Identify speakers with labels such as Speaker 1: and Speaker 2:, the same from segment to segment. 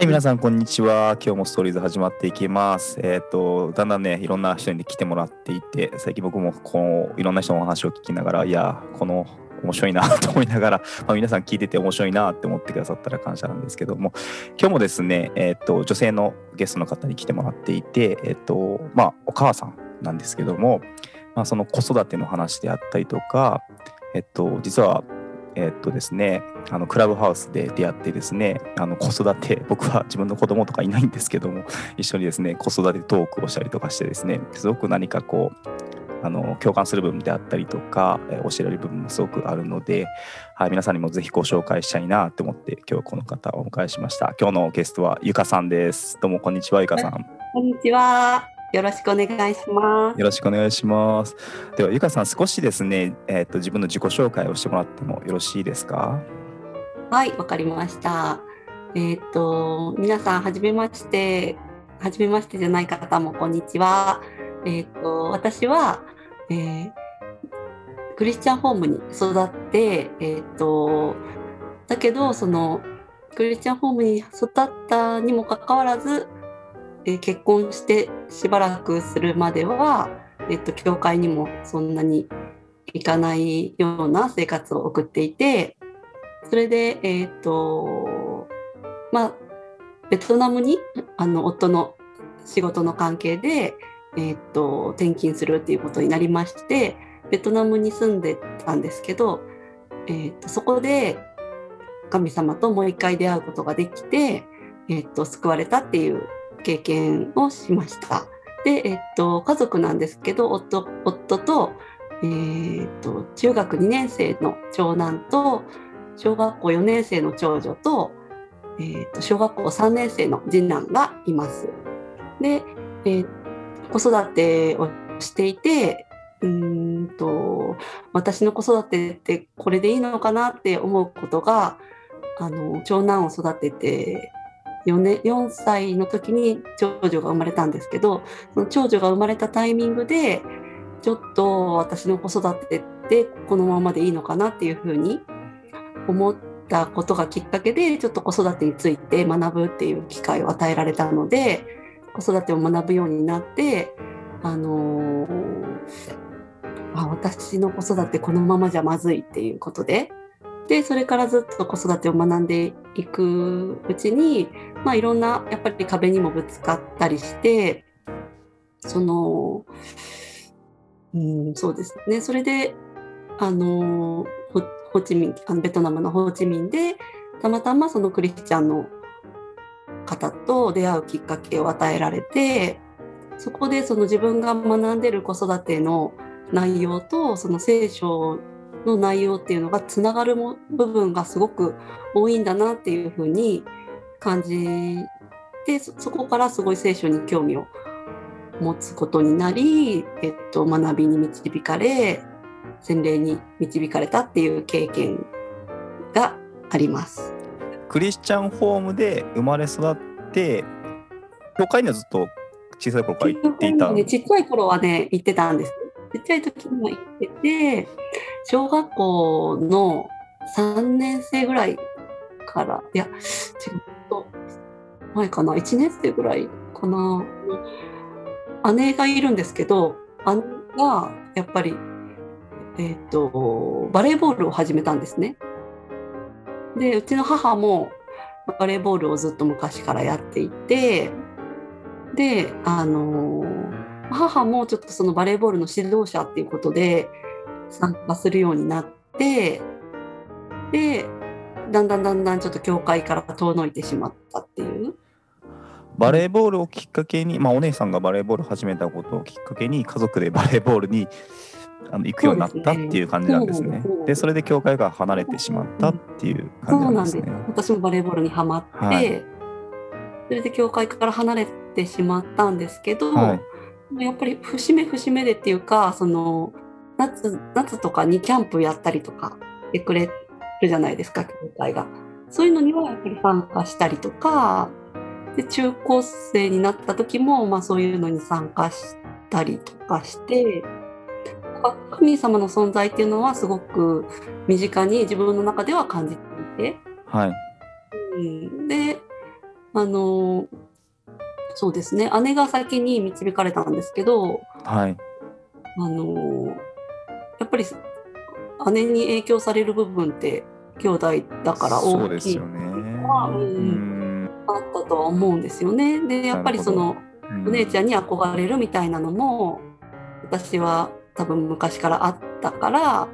Speaker 1: はい、皆さん、こんにちは。今日もストーリーズ始まっていきます。えっ、と、だんだんね、いろんな人に来てもらっていて、最近僕もこういろんな人のお話を聞きながら、いや、この面白いなと思いながら、まあ、皆さん聞いてて面白いなって思ってくださったら感謝なんですけども、今日もですね、えっ、と、女性のゲストの方に来てもらっていて、えっ、と、まあ、お母さんなんですけども、まあ、その子育ての話であったりとか、えっと、実はえっとですね、あのクラブハウスで出会ってですね、あの子育て、僕は自分の子供とかいないんですけども、一緒にですね、子育てトークをしたりとかしてですね、すごく何かこう、あの共感する部分であったりとか、えー教えられる部分もすごくあるので、はい、皆さんにもぜひご紹介したいなと思って、今日この方をお迎えしました。今日のゲストはゆかさんです。どうもこんにちは、ゆかさん。
Speaker 2: こんにちは。よろしくお願いします。
Speaker 1: よろしくお願いします。では、ゆかさん、少しですね、えっと自分の自己紹介をしてもらってもよろしいですか？
Speaker 2: はい、わかりました。えっ、と、皆さん、はじめまして。はじめましてじゃない方も、こんにちは。えっ、と、私は、えークリスチャンホームに育って、えっ、と、だけど、その、クリスチャンホームに育ったにもかかわらず、え結婚してしばらくするまでは、えっ、と、教会にもそんなに行かないような生活を送っていて、それで、えっ、と、まあ、ベトナムに、あの、夫の仕事の関係で、えっ、と、転勤するっていうことになりまして、ベトナムに住んでたんですけど、えっ、と、そこで神様ともう一回出会うことができて、えっ、と、救われたっていう経験をしました。で、えっ、と、家族なんですけど、夫、夫と、えー、と中学2年生の長男と小学校4年生の長女と,、えー、と小学校3年生の次男がいます。で、えー子育てをしていてうんと私の子育てってこれでいいのかなって思うことがあの長男を育てて 4, 年4歳の時に長女が生まれたんですけどその長女が生まれたタイミングでちょっと私の子育てってこのままでいいのかなっていうふうに思ったことがきっかけでちょっと子育てについて学ぶっていう機会を与えられたので子育てを学ぶようになってあのーあ私の子育てこのままじゃまずいっていうことででそれからずっと子育てを学んでいくうちに、まあ、いろんなやっぱり壁にもぶつかったりしてそのうん、そうですね。それで、あの、ホホーチミン、あのベトナムのホーチミンで、たまたまそのクリスチャンの方と出会うきっかけを与えられて、そこでその自分が学んでる子育ての内容と、その聖書の内容っていうのがつながるも部分がすごく多いんだなっていうふうに感じて、そそこからすごい聖書に興味を持つことになり、えっと、学びに導かれ洗礼に導かれたっていう経験があります。
Speaker 1: クリスチャンホームで生まれ育って、教会にはずっと小さい頃から行っていた。
Speaker 2: ね、ちっちゃい頃はね行ってたんです。ちっちゃい時も行ってて小学校の3年生ぐらいからいや違うと前かな1年生ぐらいかな姉がいるんですけど姉がやっぱり、えっとバレーボールを始めたんですね。でうちの母もバレーボールをずっと昔からやっていてであの母もちょっとそのバレーボールの指導者っていうことで参加するようになってでだんだんだんだんちょっと教会から遠のいてしまったっていう。
Speaker 1: バレーボールをきっかけに、まあ、お姉さんがバレーボールを始めたことをきっかけに、家族でバレーボールにあの行くようになったっていう感じなんですね。
Speaker 2: そうで
Speaker 1: それで教会が離れてしまったっていう感じ
Speaker 2: そうなんんです
Speaker 1: なです。ね。
Speaker 2: 私もバレーボールにはまって、
Speaker 1: はい。
Speaker 2: それで教会から離れてしまったんですけど、
Speaker 1: はい
Speaker 2: やっぱり節目節目でっていうかその夏夏とかにキャンプやったりとかしてくれるじゃないですか教会が。そういうのにはやっぱり参加したりとかで中高生になった時も、まあ、そういうのに参加したりとかして神様の存在っていうのはすごく身近に自分の中では感じていて。
Speaker 1: はい。
Speaker 2: うん、であのそうですね姉が先に導かれたんですけど
Speaker 1: はい。
Speaker 2: あのやっぱり姉に影響される部分って兄弟だから大きい
Speaker 1: ですよね。
Speaker 2: う
Speaker 1: うんん。
Speaker 2: あったとは思うんですよね。でやっぱりそのお姉ちゃ
Speaker 1: ん。
Speaker 2: んに憧れるみたいなのも私は多分昔からあったから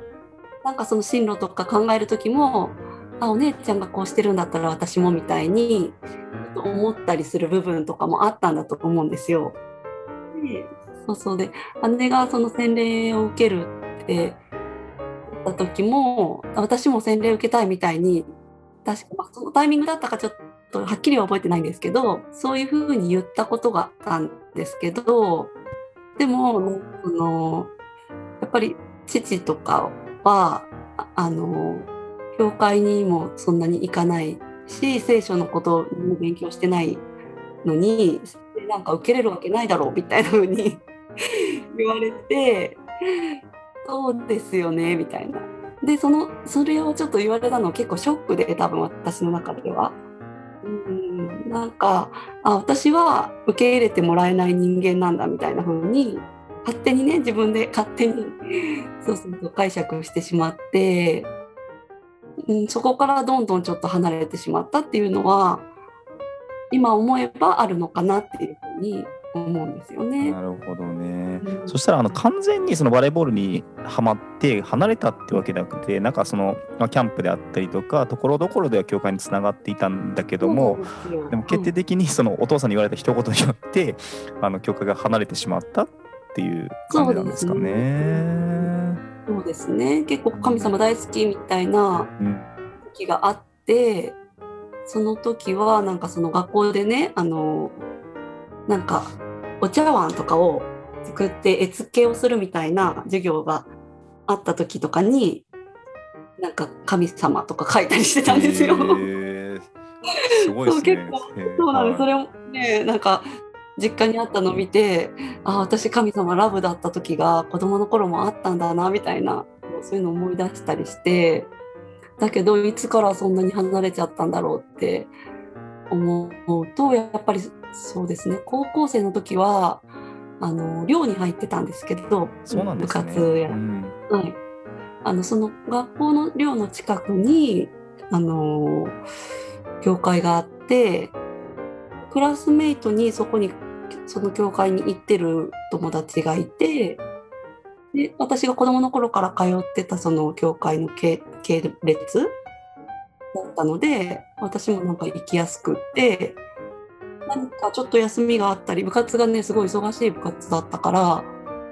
Speaker 2: なんかその進路とか考える時もあお姉ちゃんがこうしてるんだったら私もみたいに思ったりする部分とかもあったんだと思うんですよ。でそうそうで姉がその洗礼を受けるって言った時も私も洗礼を受けたいみたいに確か、そのタイミングだったかちょっとはっきりは覚えてないんですけどそういうふうに言ったことがあったんですけどでもそのやっぱり父とかはあの教会にもそんなに行かないし聖書のことを勉強してないのになんか受けれるわけないだろうみたいな風に 言われてそうですよねみたいな。でそのそれをちょっと言われたのは結構ショックで多分私の中では。うんなんかあ私は受け入れてもらえない人間なんだみたいな風に勝手にね自分で勝手にそうそうそう解釈してしまって、うん、そこからどんどんちょっと離れてしまったっていうのは今思えばあるのかなっていうふうに思うんですよね。
Speaker 1: なるほどね。
Speaker 2: うん
Speaker 1: そしたらあの完全にそのバレーボールにはまって離れたってわけじゃなくてなんかそのまあキャンプであったりとかところどころでは教会につながっていたんだけども
Speaker 2: で
Speaker 1: も決定的にそのお父さんに言われた一言によってあの教会が離れてしまったっていう感じなんですかね。
Speaker 2: そうですね結構神様大好きみたいな
Speaker 1: うん
Speaker 2: 時があってその時はなんかその学校でねあのなんかお茶碗とかを作って絵付けをするみたいな授業があった時とかになんか神様とか書いたりしてたんですよ。
Speaker 1: すごいですね。
Speaker 2: そう結構そうなんです。そ
Speaker 1: はい
Speaker 2: れをね、なんか実家にあったのを見て、あ、私神様ラブだった時が子供の頃もあったんだなみたいな、そういうのを思い出したりして、だけどいつからそんなに離れちゃったんだろうって思うと、やっぱりそうですね。高校生の時はあの寮に入ってたんですけど、
Speaker 1: ね。
Speaker 2: 部活や
Speaker 1: うん
Speaker 2: はい、あのその学校の寮の近くにあの教会があってクラスメイトにそこにその教会に行ってる友達がいてで私が子供の頃から通ってたその教会の系系列だったので私もなんか行きやすくって何かちょっと休みがあったり部活がねすごい忙しい部活だったから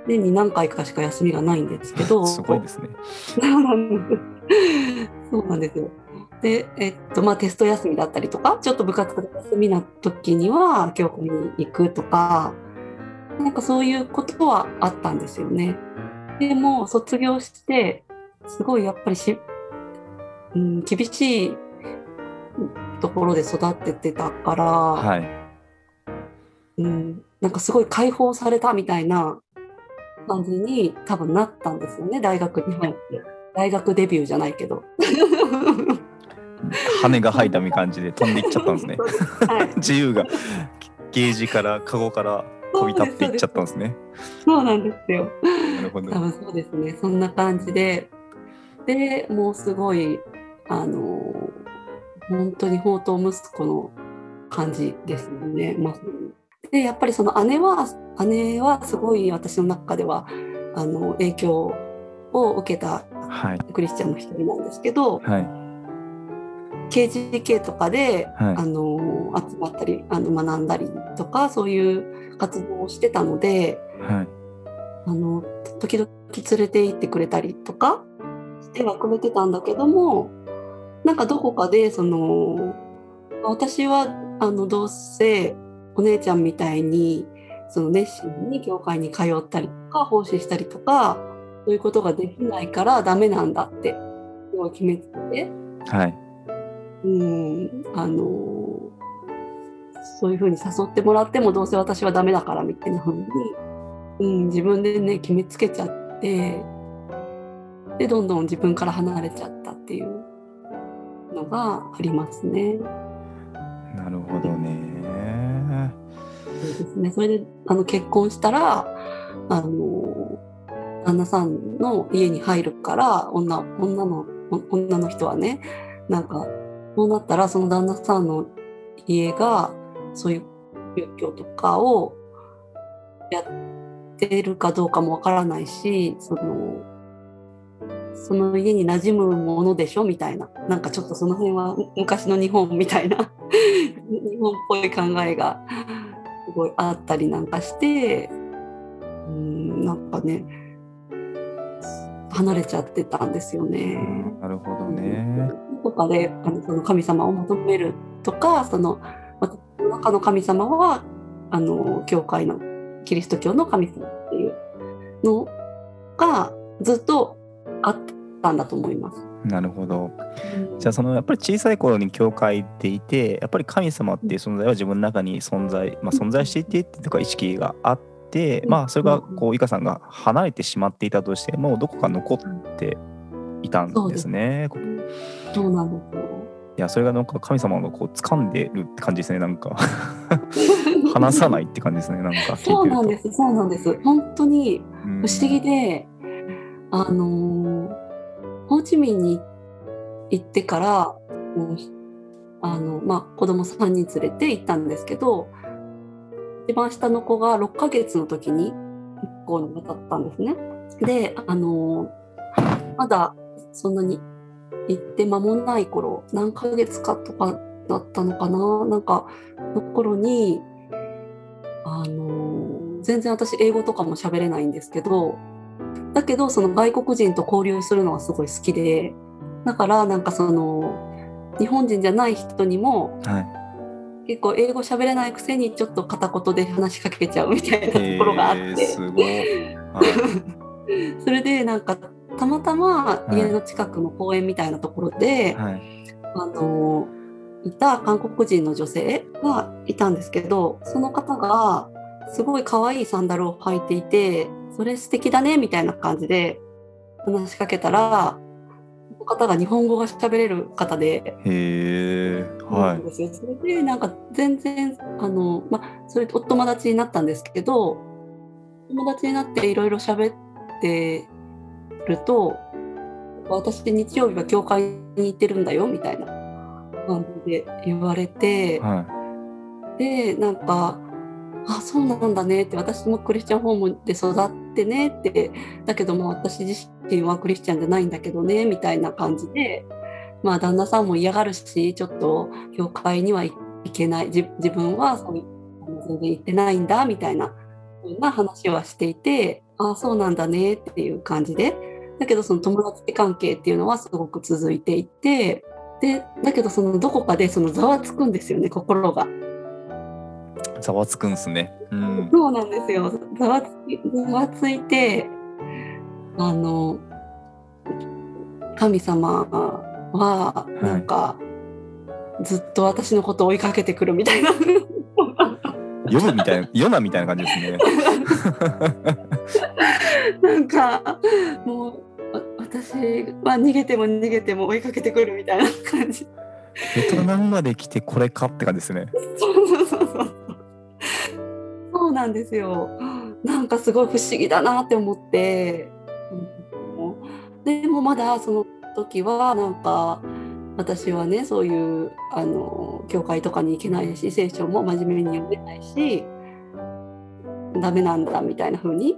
Speaker 2: 年に何回かしか休みがないんですけど
Speaker 1: すごいですね。
Speaker 2: そうなんですよ。で、えっと、まあ、テスト休みだったりとか、ちょっと部活が休みな時には、教会に行くとか、なんかそういうことはあったんですよね。でも、卒業して、すごいやっぱりし、うん、厳しいところで育っててたから、
Speaker 1: はい。
Speaker 2: うん、なんかすごい解放されたみたいな感じに多分なったんですよね大学に入って大学デビューじゃないけど
Speaker 1: 羽が生えたみ感じで飛んでいっちゃったんですね。
Speaker 2: はい、
Speaker 1: 自由がゲージからカゴから飛び立っていっちゃったんですね。
Speaker 2: そうなんですよ。
Speaker 1: なるほど。
Speaker 2: 多。分そうですね。そんな感じで。でもうすごいあの本当に宝刀息子の感じですよね、まあ、でやっぱりその姉は姉はすごい私の中ではあの影響を受けた
Speaker 1: はい。
Speaker 2: クリスチャンの一人なんですけど
Speaker 1: はい
Speaker 2: KGK とかで、
Speaker 1: はい
Speaker 2: あの集まったりあの学んだりとかそういう活動をしてたので
Speaker 1: はい
Speaker 2: あの時々連れて行ってくれたりとかしてはくれてたんだけどもなんかどこかでその私はあのどうせお姉ちゃんみたいにその熱心に教会に通ったりとか奉仕したりとかそういうことができないからダメなんだって決めてて。
Speaker 1: はい
Speaker 2: うん、あのそういうふうに誘ってもらってもどうせ私はダメだからみたいなふうに、うん、自分でね決めつけちゃってでどんどん自分から離れちゃったっていうのがありますね。
Speaker 1: なるほどね。
Speaker 2: そうですね。それであの結婚したらあの旦那さんの家に入るから女女の女の人はねなんかそうなったらその旦那さんの家がそういう宗教とかをやってるかどうかもわからないしそのその家に馴染むものでしょみたいな。なんかちょっとその辺は昔の日本みたいな日本っぽい考えがすごいあったりなんかしてうんなんかね離れちゃってたんですよね。
Speaker 1: なるほどね。
Speaker 2: とかであのその神様を求めるとかその私の中の神様はあの教会のキリスト教の神様っていうのがずっとあったんだと思います。
Speaker 1: なるほど。じゃあそのやっぱり小さい頃に教会でいてやっぱり神様っていう存在は自分の中に存在、まあ、存在していてっていうか意識があって、まあそれがこういかさんが離れてしまっていたとしてもどこか残っていたんですね。
Speaker 2: そうなんですよ。
Speaker 1: いやそれがなんか神様がこう掴んでるって感じですねなんか。離さないって感じですねなんか
Speaker 2: そうなんですそうなんです。本当に
Speaker 1: うん。
Speaker 2: 不思議で、あのーホーチミンに行ってからあの、まあ、子供3人連れて行ったんですけど一番下の子が6ヶ月の時に向こうに渡ったんですね。で、あのまだそんなに行って間もない頃何ヶ月かとかだったのかな？なんかの頃にあの全然私英語とかも喋れないんですけどだけどその外国人と交流するのはすごい好きでだからなんかその日本人じゃない人にも
Speaker 1: はい
Speaker 2: 結構英語喋れないくせにちょっと片言で話しかけちゃうみたいなところがあっ
Speaker 1: えー
Speaker 2: て、
Speaker 1: すごい、はい
Speaker 2: それでなんかたまたま家の近くの公園みたいなところで、
Speaker 1: はい。
Speaker 2: あのいた韓国人の女性がいたんですけどその方がすごい可愛いサンダルを履いていてそれ素敵だねみたいな感じで話しかけたら方が日本語が喋れる方で。
Speaker 1: へえはい。
Speaker 2: それでなんか全然あの、まあ、それとお友達になったんですけど友達になっていろいろ喋ってると私日曜日は教会に行ってるんだよみたいな感じで言われて
Speaker 1: は
Speaker 2: でなんか「あそうなんだね」って私もクリスチャンホームで育ってねってだけども私自身はクリスチャンじゃないんだけどねみたいな感じでまあ旦那さんも嫌がるしちょっと教会には行けない自分はそう全然行ってないんだみたいなそんな話はしていてああそうなんだねっていう感じでだけどその友達関係っていうのはすごく続いていてでだけどそのどこかでそのざわつくんですよね心が。
Speaker 1: いざわつくんすねうん
Speaker 2: そうなんですよ。ざわつきざわついて、あの、神様は、なんか、ずっと私のことを追いかけてくるみたいな。
Speaker 1: 読むみたいな読なみたいな感じですね
Speaker 2: なんか、もう、わ私は逃げても逃げても追いかけてくるみたいな感じ。
Speaker 1: ベトナムまで来てこれかって感じですね
Speaker 2: そうそうそうそう。そうなんですよ。なんかすごい不思議だなって思って。でもまだその時はなんか私はねそういうあの教会とかに行けないし聖書も真面目に読めないしダメなんだみたいな風に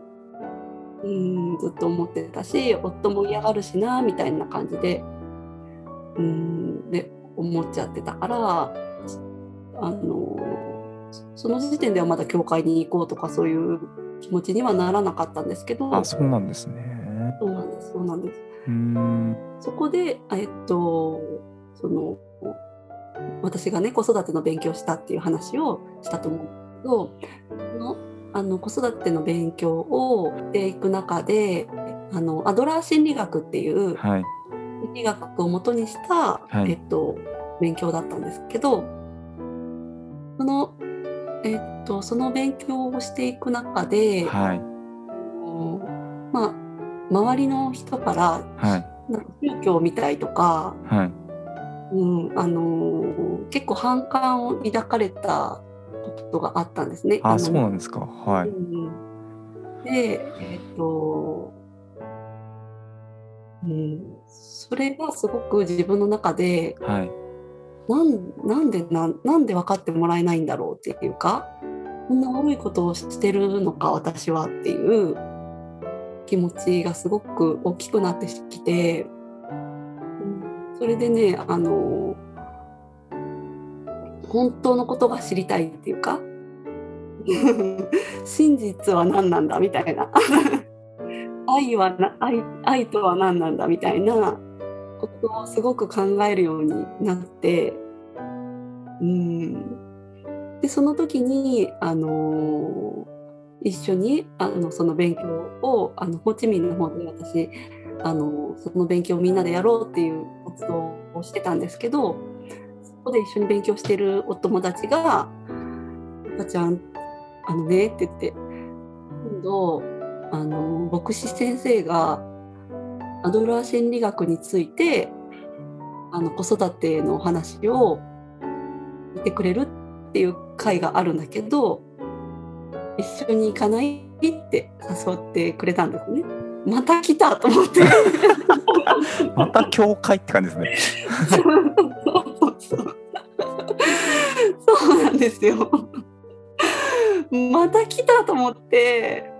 Speaker 2: うんずっと思ってたし夫も嫌がるしなみたいな感じでうんで思っちゃってたからあのその時点ではまだ教会に行こうとかそういう気持ちにはならなかったんですけど
Speaker 1: あそうなんですね。
Speaker 2: そうなんですそうなんです。
Speaker 1: うーん。
Speaker 2: そこでえっとその私がね子育ての勉強をしたっていう話をしたと思うんですけどあの子育ての勉強をしていく中であのアドラー心理学っていう
Speaker 1: はい。
Speaker 2: 心理学を元にした、
Speaker 1: はい。
Speaker 2: えっと、勉強だったんですけどその,、えっと、その勉強をしていく中で、
Speaker 1: はい
Speaker 2: まあ、周りの人から
Speaker 1: はい
Speaker 2: なんか宗教みたいとか、
Speaker 1: はい
Speaker 2: うん、あの結構反感を抱かれたことがあったんですね。
Speaker 1: あそうなんですか。はい。
Speaker 2: うん、で、えっ、と、うん、それがすごく自分の中で、
Speaker 1: はい。
Speaker 2: なんなんでななんで分かってもらえないんだろうっていうかこんな悪いことをしてるのか私はっていう気持ちがすごく大きくなってきて、それでねあの本当のことが知りたいっていうか 真実は何なんだみたいな愛は愛愛とは何なんだみたいなことをすごく考えるようになって、うん、でその時に、あの一緒にあのその勉強をあのホーチミンの方で私あのその勉強をみんなでやろうっていう活動をしてたんですけどそこで一緒に勉強してるお友達が「赤ちゃんあのね」って言って今度あの牧師先生がアドラー心理学についてあの子育てのお話を見てくれるっていう会があるんだけど一緒に行かないって誘ってくれたんですね。また来たと思って。
Speaker 1: また教会って感じですね。
Speaker 2: そうなんですよ。また来たと思って。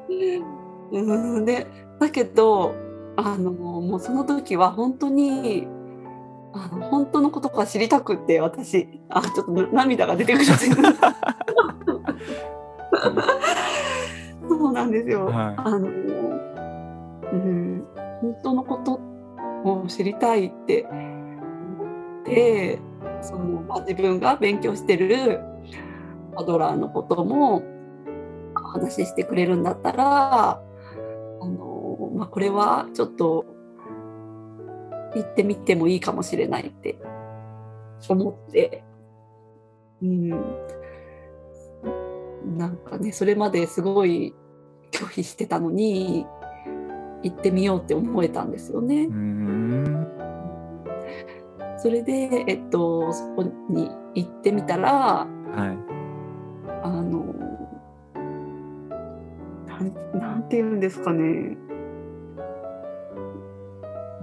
Speaker 2: うんでだけどあのもうその時は本当にあの本当のことが知りたくって私あちょっとな涙が出てくるそうなんですよ。
Speaker 1: はい
Speaker 2: あのうん本当のことを知りたいって思ってその、まあ、自分が勉強してるアドラーのことも話してくれるんだったらまあ、これはちょっと行ってみてもいいかもしれないって思って、うん、なんかねそれまですごい拒否してたのに行ってみようって思えたんですよね。それで、えっと、そこに行ってみたら
Speaker 1: はい。
Speaker 2: あのなんなんて言うんですかね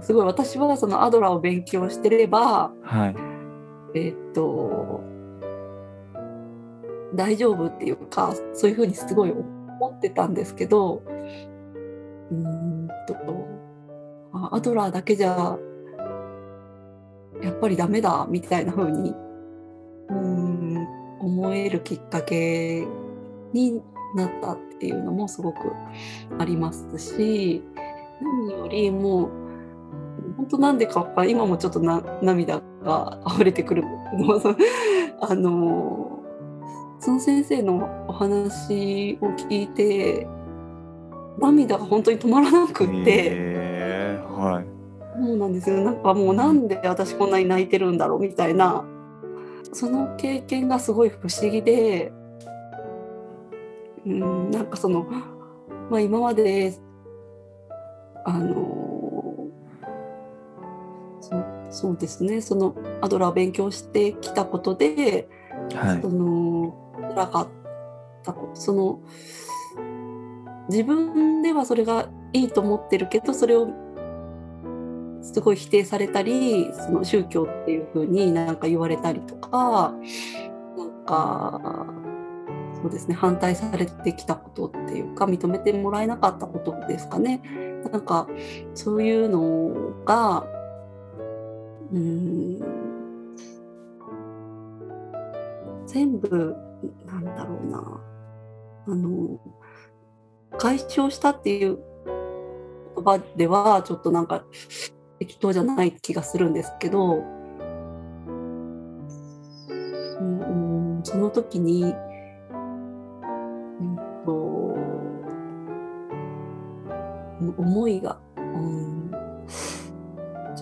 Speaker 2: すごい私はそのアドラーを勉強してれば
Speaker 1: はい。
Speaker 2: えっと大丈夫っていうかそういうふうにすごい思ってたんですけどうーんとあアドラーだけじゃやっぱりダメだみたいな風にうーん思えるきっかけになったっていうのもすごくありますし何よりも本当なんでか今もちょっとな涙が溢れてくる あのその先生のお話を聞いて涙が本当に止まらなくって。
Speaker 1: えーはい。
Speaker 2: そうなんですよなんかもうなんで私こんなに泣いてるんだろうみたいなその経験がすごい不思議でうんなんかその、まあ、今まであのそうそうですね。そのアドラーを勉強してきたことで
Speaker 1: はい。
Speaker 2: そ。の辛かったその自分ではそれがいいと思ってるけどそれをすごい否定されたりその宗教っていう風になんか言われたりとかなんかそうですね反対されてきたことっていうか認めてもらえなかったことですかね。なんかそういうのがうん。全部なんだろうな。あの解消したっていう言葉ではちょっとなんか適当じゃない気がするんですけど、うん、その時に、うんと、思いが、うん、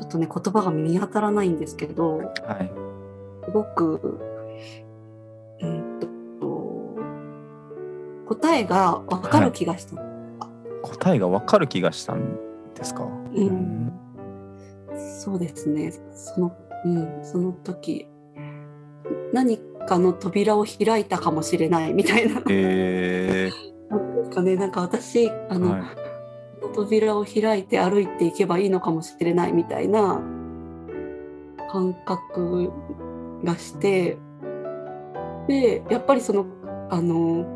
Speaker 2: ょっとね言葉が見当たらないんですけど
Speaker 1: はい。
Speaker 2: すごく、うんと、答えが分かる気がした。
Speaker 1: 答えがわかる気がしたんですか？
Speaker 2: うんそうですね。その、うん、その時、何かの扉を開いたかもしれないみたいな。
Speaker 1: え
Speaker 2: なんかねなんか私あ
Speaker 1: ー、
Speaker 2: の、
Speaker 1: はい。
Speaker 2: 扉を開いて歩いていけばいいのかもしれないみたいな感覚がしてでやっぱりそのあの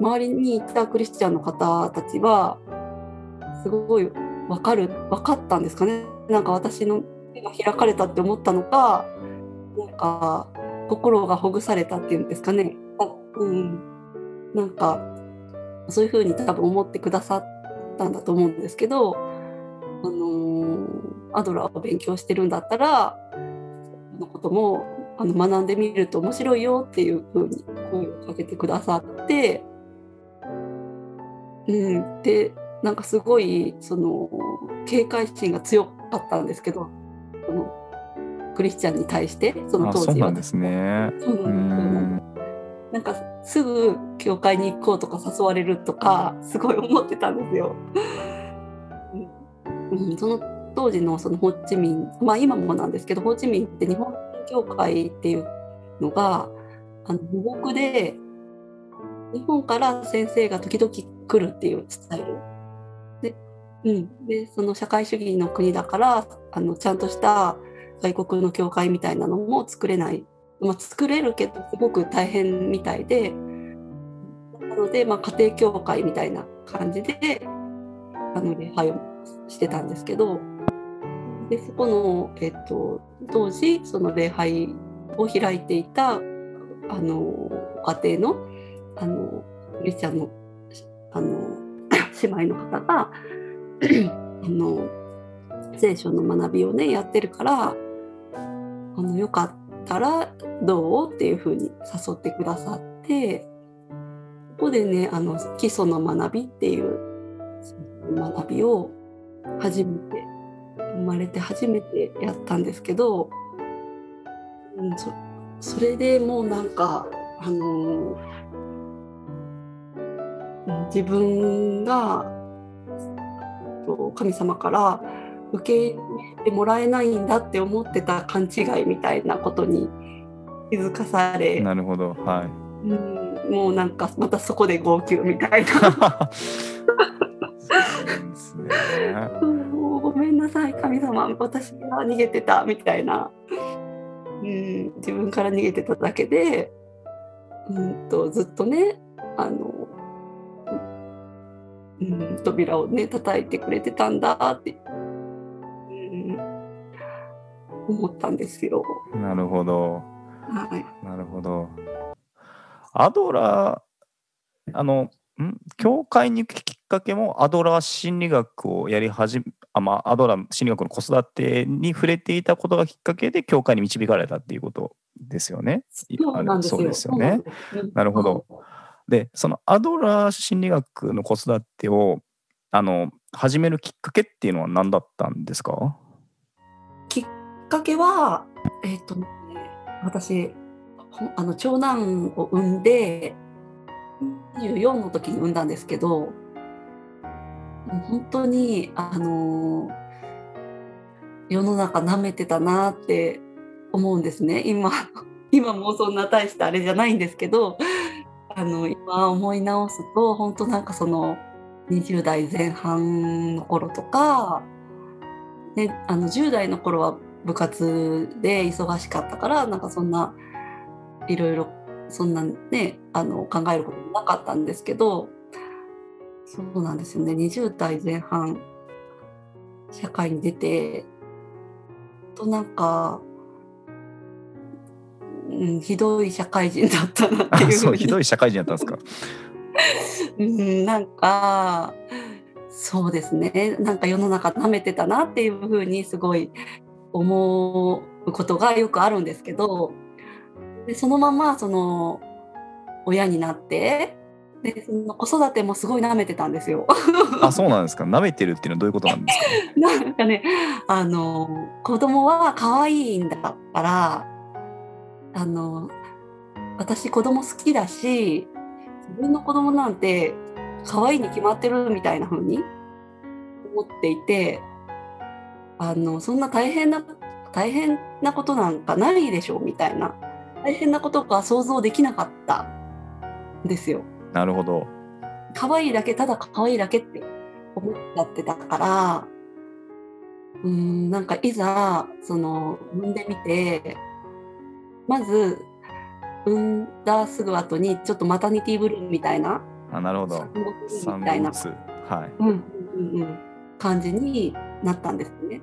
Speaker 2: 周りにいたクリスチャンの方たちはすごい分かる分かったんですかね。なんか私の目が開かれたって思ったのかなんか心がほぐされたっていうんですかね、うん、なんかそういうふうに多分思ってくださったんだと思うんですけど、あのーアドラーを勉強してるんだったらそのこともあの学んでみると面白いよっていうふうに声をかけてくださって、うん、でなんかすごいその警戒心が強かったんですけどそのクリスチャンに対してその
Speaker 1: あ、
Speaker 2: 当時は
Speaker 1: そうなんですね。
Speaker 2: そうん。なんかすぐ教会に行こうとか誘われるとかすごい思ってたんですよ。うんうん、その当時のそのホーチミンまあ今もなんですけどホーチミンって日本教会っていうのがあの母国で日本から先生が時々来るっていうスタイル。で,、うん、でその社会主義の国だからあのちゃんとした外国の教会みたいなのも作れないまあ、作れるけどすごく大変みたいでなので、まあ、家庭教会みたいな感じであの礼拝をしてたんですけどでそこの、えっと、当時その礼拝を開いていたあの家庭のあのクリスチャンのあの 姉妹の方があの聖書の学びをねやってるからあのよかったたらどうっていうふうに誘ってくださってここでねあの基礎の学びっていう学びを初めて生まれて初めてやったんですけど、うん、そそれでもうなんかあの自分が神様から受け入れてもらえないんだって思ってた勘違いみたいなことに気づかされ、
Speaker 1: なるほど。はい。
Speaker 2: うん、もうなんかまたそこで号泣みたいな
Speaker 1: そうですね。
Speaker 2: ごめんなさい神様私が逃げてたみたいな、うん、自分から逃げてただけで、うん、とずっとねあの、うん、扉をね叩いてくれてたんだって、うん、思ったんですよ。
Speaker 1: なるほど。
Speaker 2: はい
Speaker 1: なるほど。アドラー、あの、ん？教会に行くきっかけもアドラー心理学をやり始め、あまあ、アドラー心理学の子育てに触れていたことがきっかけで教会に導かれたっていうことですよね。
Speaker 2: そうなんですよ。
Speaker 1: ですよね。
Speaker 2: な
Speaker 1: るほど。で、そのアドラー心理学の子育てをあの始めるきっかけっていうのは何だったんですか？
Speaker 2: かけは、えっ、とね、私、あの長男を産んで、24の時に産んだんですけど、本当に、あの世の中舐めてたなって思うんですね。今、今もそんな大したあれじゃないんですけど、あの、今思い直すと、本当なんかその、20代前半の頃とか、ね、あの10代の頃は部活で忙しかったからなんかそんないろいろそんなねあの考えることもなかったんですけどそうなんですよね。20代前半社会に出てとなんか、うん、ひどい社会人だったなっていう。ふ
Speaker 1: そう
Speaker 2: に
Speaker 1: ひどい社会人やったんですか？
Speaker 2: うん、なんかそうですね。なんか世の中舐めてたなっていうふうにすごい思うことがよくあるんですけどでそのままその親になってでその子育てもすごい舐めてたんですよ。
Speaker 1: あそうなんですか？舐めてるっていうのはどういうことなんですか？
Speaker 2: なんかねあの子供は可愛いんだったらあの私子供好きだし自分の子供なんて可愛いに決まってるみたいな風に思っていてあのそんな大変な大変なことなんかないでしょみたいな大変なことが想像できなかったんですよ。
Speaker 1: なるほど。
Speaker 2: 可愛いだけただ可愛いだけって思っちゃってたからうんなんかいざその産んでみてまず産んだすぐ後にちょっとマタニティブルーみたいな
Speaker 1: あなるほど。
Speaker 2: みたいな
Speaker 1: はい。
Speaker 2: うんうんうんうん感じになったんですね。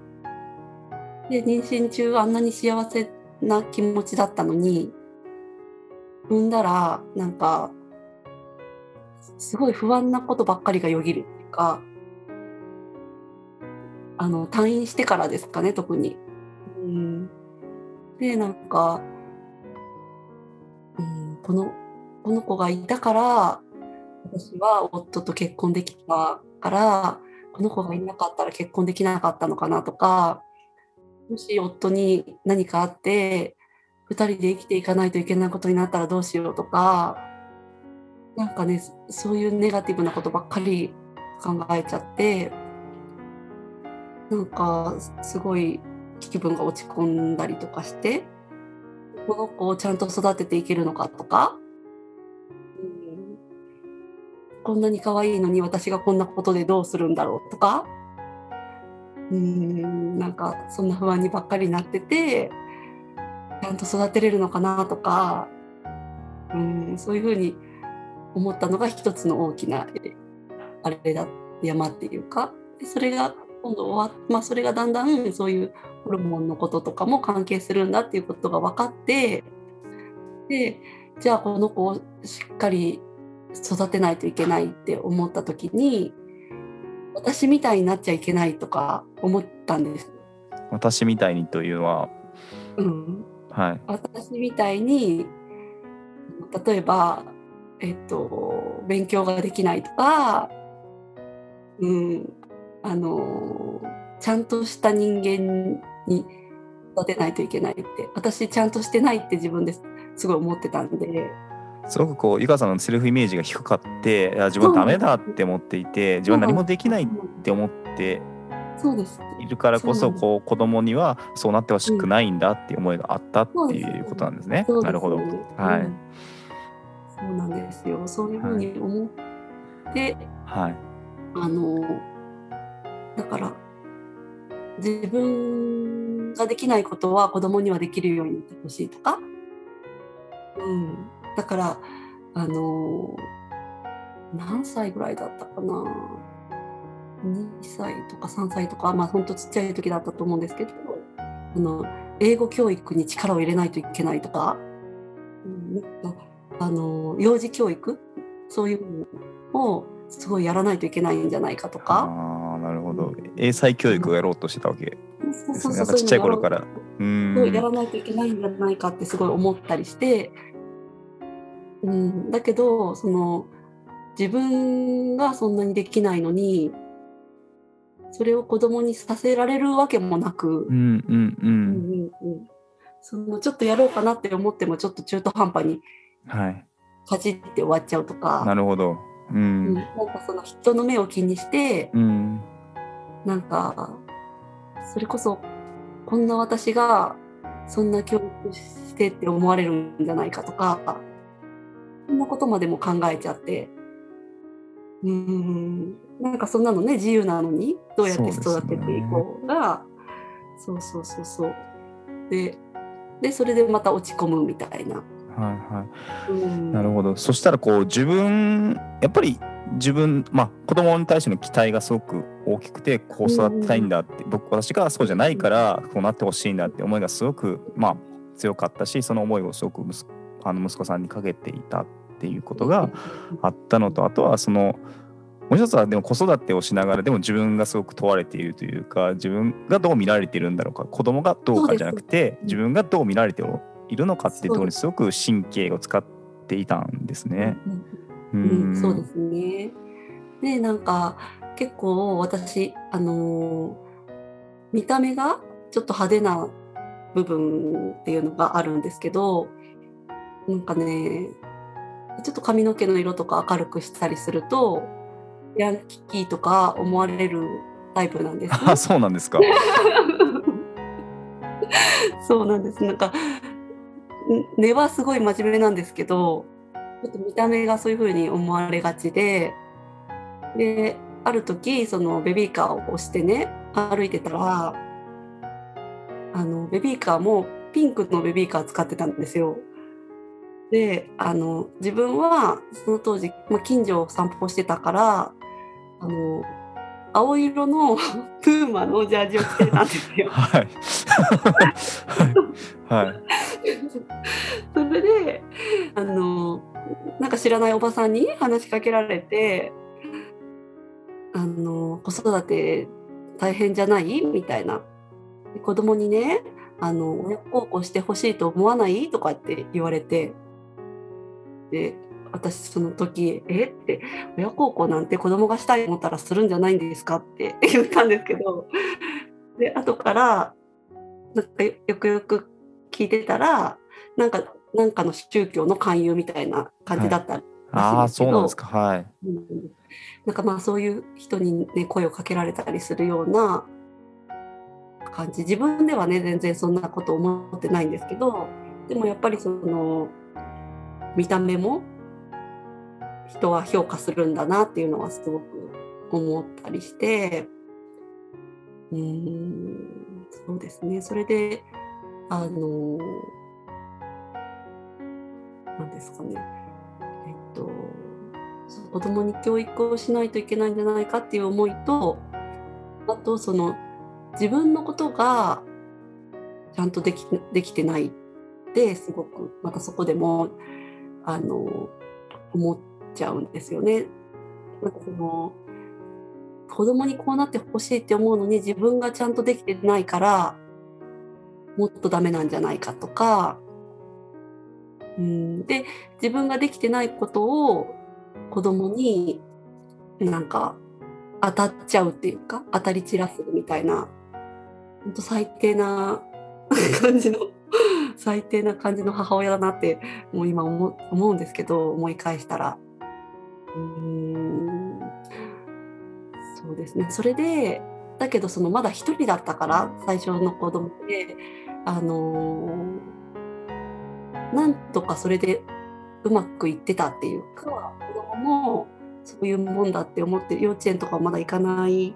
Speaker 2: で妊娠中あんなに幸せな気持ちだったのに産んだらなんかすごい不安なことばっかりがよぎるっていうかあの退院してからですかね特に。うん、でなんか、うん、このこの子がいたから私は夫と結婚できたからこの子がいなかったら結婚できなかったのかなとかもし夫に何かあって2人で生きていかないといけないことになったらどうしようとかなんかねそういうネガティブなことばっかり考えちゃってなんかすごい気分が落ち込んだりとかしてこの子をちゃんと育てていけるのかとか、うん、こんなに可愛いのに私がこんなことでどうするんだろうとかうんなんかそんな不安にばっかりなっててちゃんと育てれるのかなとかうんそういうふうに思ったのが一つの大きなあれだ山っていうかそれが今度終わっまあそれがだんだんそういうホルモンのこととかも関係するんだっていうことが分かってでじゃあこの子をしっかり育てないといけないって思った時に私みたいになっちゃいけないとか思ったんです。
Speaker 1: 私みたいにというのは、
Speaker 2: うん、
Speaker 1: はい。
Speaker 2: 私みたいに例えば、えっと、勉強ができないとか、うん、あのちゃんとした人間に育てないといけないって私ちゃんとしてないって自分ですごい思ってたんです
Speaker 1: ごくこう、ゆかさんのセルフイメージが低かって、自分ダメだって思っていて、自分は何もできないって思っているからこそ、こう子供にはそうなってほしくないんだっていう思いがあったっていうことなんですね。
Speaker 2: す。
Speaker 1: なるほど。
Speaker 2: ね
Speaker 1: はい。
Speaker 2: うんそうなんですよ。そういうふうに思って、
Speaker 1: はい。
Speaker 2: あのだから自分ができないことは子供にはできるようになってほしいとか、うん、だからあの何歳ぐらいだったかな？2歳とか3歳とかまあほんとちっちゃい時だったと思うんですけどあの英語教育に力を入れないといけないとか、うん、あの幼児教育？そういうのをすごいやらないといけないんじゃないかとか。
Speaker 1: ああ、なるほど。英才教育をやろうとしてたわけちっちゃい頃から。う
Speaker 2: そう。やらないといけないんじゃないかってすごい思ったりして、うん、だけどその自分がそんなにできないのにそれを子供にさせられるわけもなく、そのちょっとやろうかなって思ってもちょっと中途半端に
Speaker 1: はい。
Speaker 2: かじって終わっちゃうとか、
Speaker 1: なるほど。う
Speaker 2: うん、
Speaker 1: ん。
Speaker 2: なんかその人の目を気にして
Speaker 1: うん。
Speaker 2: なんかそれこそこんな私がそんな教育してって思われるんじゃないかとかそんなことまでも考えちゃって。うーん。なんかそんなのね自由なのにどうやって育てていこうが。そう,、そうそうそう。ででそれでまた落ち込むみたいな。
Speaker 1: はいはい。
Speaker 2: うん。
Speaker 1: なるほど。そしたらこう自分やっぱり自分まあ子供に対しての期待がすごく大きくてこう育てたいんだって、僕私がそうじゃないからこうなってほしいんだって思いがすごくまあ強かったしその思いをすごく息子あの息子さんにかけていた。っていうことがあったのとあとはそのもう一つはでも子育てをしながらでも自分がすごく問われているというか自分がどう見られているんだろうか子供がどうかじゃなくて自分がどう見られているのかっていうところにすごく神経を使っていたんですね。
Speaker 2: うん、そうですね。でなんか結構私あのー見た目がちょっと派手な部分っていうのがあるんですけどなんかねちょっと髪の毛の色とか明るくしたりするとヤンキーとか思われるタイプなんです、ね。
Speaker 1: あそうなんですか。
Speaker 2: そうなんです。なんか、根はすごい真面目なんですけどちょっと見た目がそういう風に思われがちでである時そのベビーカーを押してね歩いてたらあのベビーカーもピンクのベビーカー使ってたんですよ。であの自分はその当時、まあ、近所を散歩してたからあの青色の プーマのジャージを着てたんですよ。
Speaker 1: はい。はい。
Speaker 2: それであのなんか知らないおばさんに話しかけられてあの子育て大変じゃない？みたいな子供にねあの親孝行してほしいと思わない？とかって言われてで私その時「え？っ?」て「親孝行なんて子供がしたいと思ったらするんじゃないんですか?」って 言ったんですけどで後からなんかよくよく聞いてたらなんかなんかの宗教の勧誘みたいな感じだったらしいんですけど、
Speaker 1: ああ、そうなんですか。はい。
Speaker 2: うんなんかまあそういう人にね声をかけられたりするような感じ自分ではね全然そんなこと思ってないんですけどでもやっぱりその見た目も人は評価するんだなっていうのはすごく思ったりしてうんそうですね。それであの何ですかね。えっとそう子供に教育をしないといけないんじゃないかっていう思いとあとその自分のことがちゃんとできできてないってすごくまたそこでもあの思っちゃうんですよね。なんかその子供にこうなってほしいって思うのに自分がちゃんとできてないからもっとダメなんじゃないかとか、うん、で自分ができてないことを子供になんか当たっちゃうっていうか当たり散らすみたいな本当最低な 感じの最低な感じの母親だなってもう今思思うんですけど思い返したら。うん。そうですね。それでだけどそのまだ一人だったから最初の子供であのーなんとかそれでうまくいってたっていうか子供もそういうもんだって思って幼稚園とかまだ行かない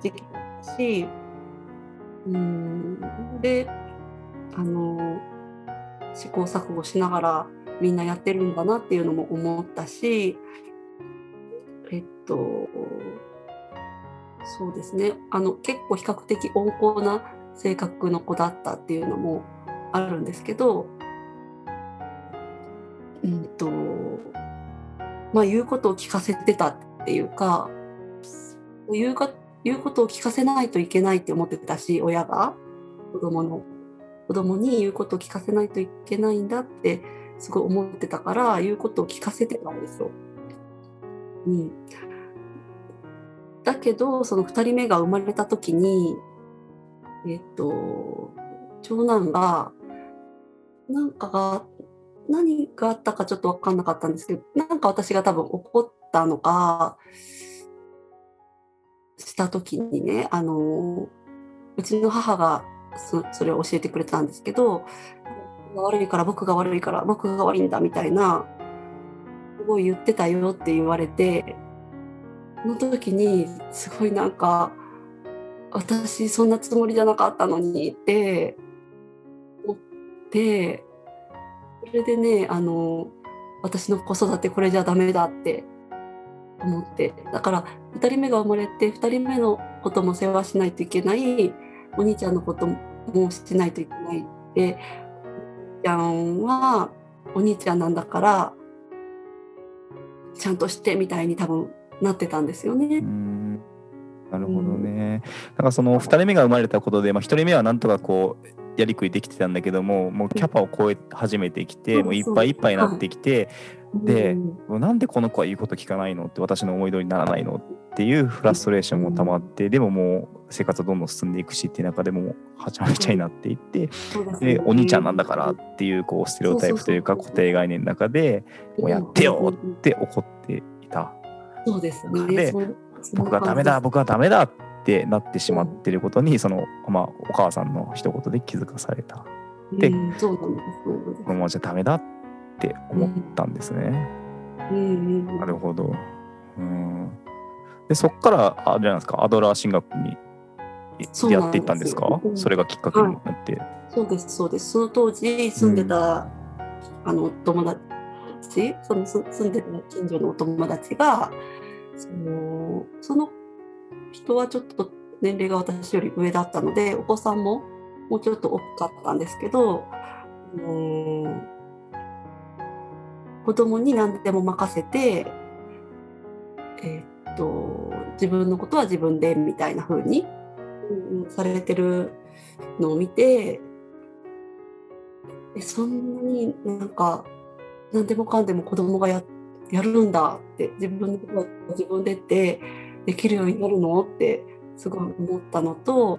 Speaker 2: 時期だしうん。であの試行錯誤しながらみんなやってるんだなっていうのも思ったしえっとそうですね。あの結構比較的温厚な性格の子だったっていうのもあるんですけどうんとまあ言うことを聞かせてたっていうか言うか言うことを聞かせないといけないって思ってたし親が子供の子供に言うことを聞かせないといけないんだってすごい思ってたから言うことを聞かせてたんですよ。うん、だけどその2人目が生まれた時にえっと長男がなんかが何があったかちょっと分かんなかったんですけどなんか私が多分怒ったのかした時にねあのうちの母がそそれを教えてくれたんですけど僕が悪いから僕が悪いから僕が悪いんだみたいなすごい言ってたよって言われてその時にすごいなんか私そんなつもりじゃなかったのにって思ってそれでねあの私の子育てこれじゃダメだって思って。だから2人目が生まれて2人目のことも世話しないといけないお兄ちゃんのこともしないといけないって。お兄ちゃんはお兄ちゃんなんだからちゃんとしてみたいに多分なってたんですよね。
Speaker 1: うん。なるほどね。なんかその2人目が生まれたことで、まあ、1人目はなんとかこうやりくりできてたんだけどももうキャパを超え始めてきて、
Speaker 2: うん。
Speaker 1: もういっぱいいっぱいになってきて、で
Speaker 2: うん。
Speaker 1: なんでこの子は言うこと聞かないのって私の思い通りにならないのっていうフラストレーションも溜まってでももう生活はどんどん進んでいくしっていう中でもはちゃめちゃになっていって
Speaker 2: で
Speaker 1: お兄ちゃんなんだからっていうこうステレオタイプというか固定概念の中でもうやってよって怒っていた
Speaker 2: そうです
Speaker 1: で
Speaker 2: ね。
Speaker 1: 僕がダメだ僕はダメだってなってしまってることにそのまあお母さんの一言で気づかされた。でこのままじゃダメだって思ったんですね。
Speaker 2: うんうん
Speaker 1: なるほど。うん。で、そこから、あれなんですか、アドラー進学にやっていったんですか？
Speaker 2: うん。
Speaker 1: それがきっかけになって。
Speaker 2: そうですそうです。その当時住んでた、あのお友達そのす住んでた近所のお友達がそのその人はちょっと年齢が私より上だったのでお子さんももうちょっと大きかったんですけど、うん、子供に何でも任せて、えーっと自分のことは自分でみたいな風に、うんうん。されてるのを見てえそんなになんか何でもかんでも子供がややるんだって自分のことは自分でってできるようになるのってすごい思ったのと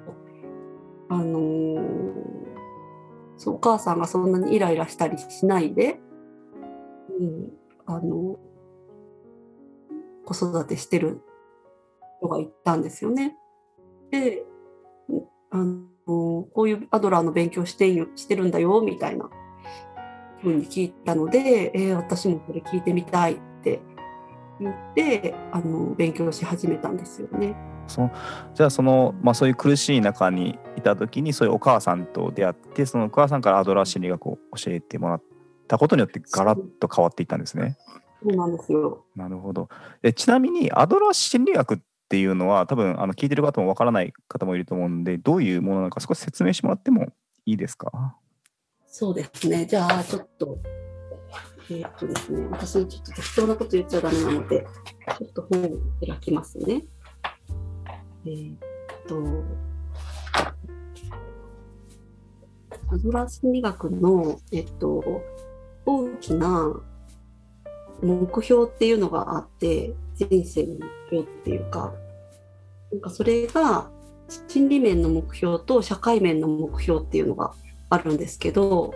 Speaker 2: あのーそうお母さんがそんなにイライラしたりしないで、うん、あの子育てしてる人がいたんですよね。であのこういうアドラーの勉強してしてるんだよみたいなふうに聞いたので、えー私もこれ聞いてみたいって言ってあの勉強し始めたんですよね。
Speaker 1: そのじゃあその、まあ、そういう苦しい中にいた時にそういうお母さんと出会ってそのお母さんからアドラー心理学を教えてもらったことによってガラッと変わっていったんですね。
Speaker 2: そうなんですよ。
Speaker 1: なるほどえちなみにアドラー心理学っていうのは多分あの聞いてる方もわからない方もいると思うんでどういうものなのか少し説明してもらってもいいですか？
Speaker 2: そうですね。じゃあちょっとえーっとですね、私もちょっと適当なこと言っちゃダメなので、ちょっと本を開きますね。えーっと、アドラー心理学の、えっと、大きな目標っていうのがあって、人生の目標っていうか、なんかそれが心理面の目標と社会面の目標っていうのがあるんですけど、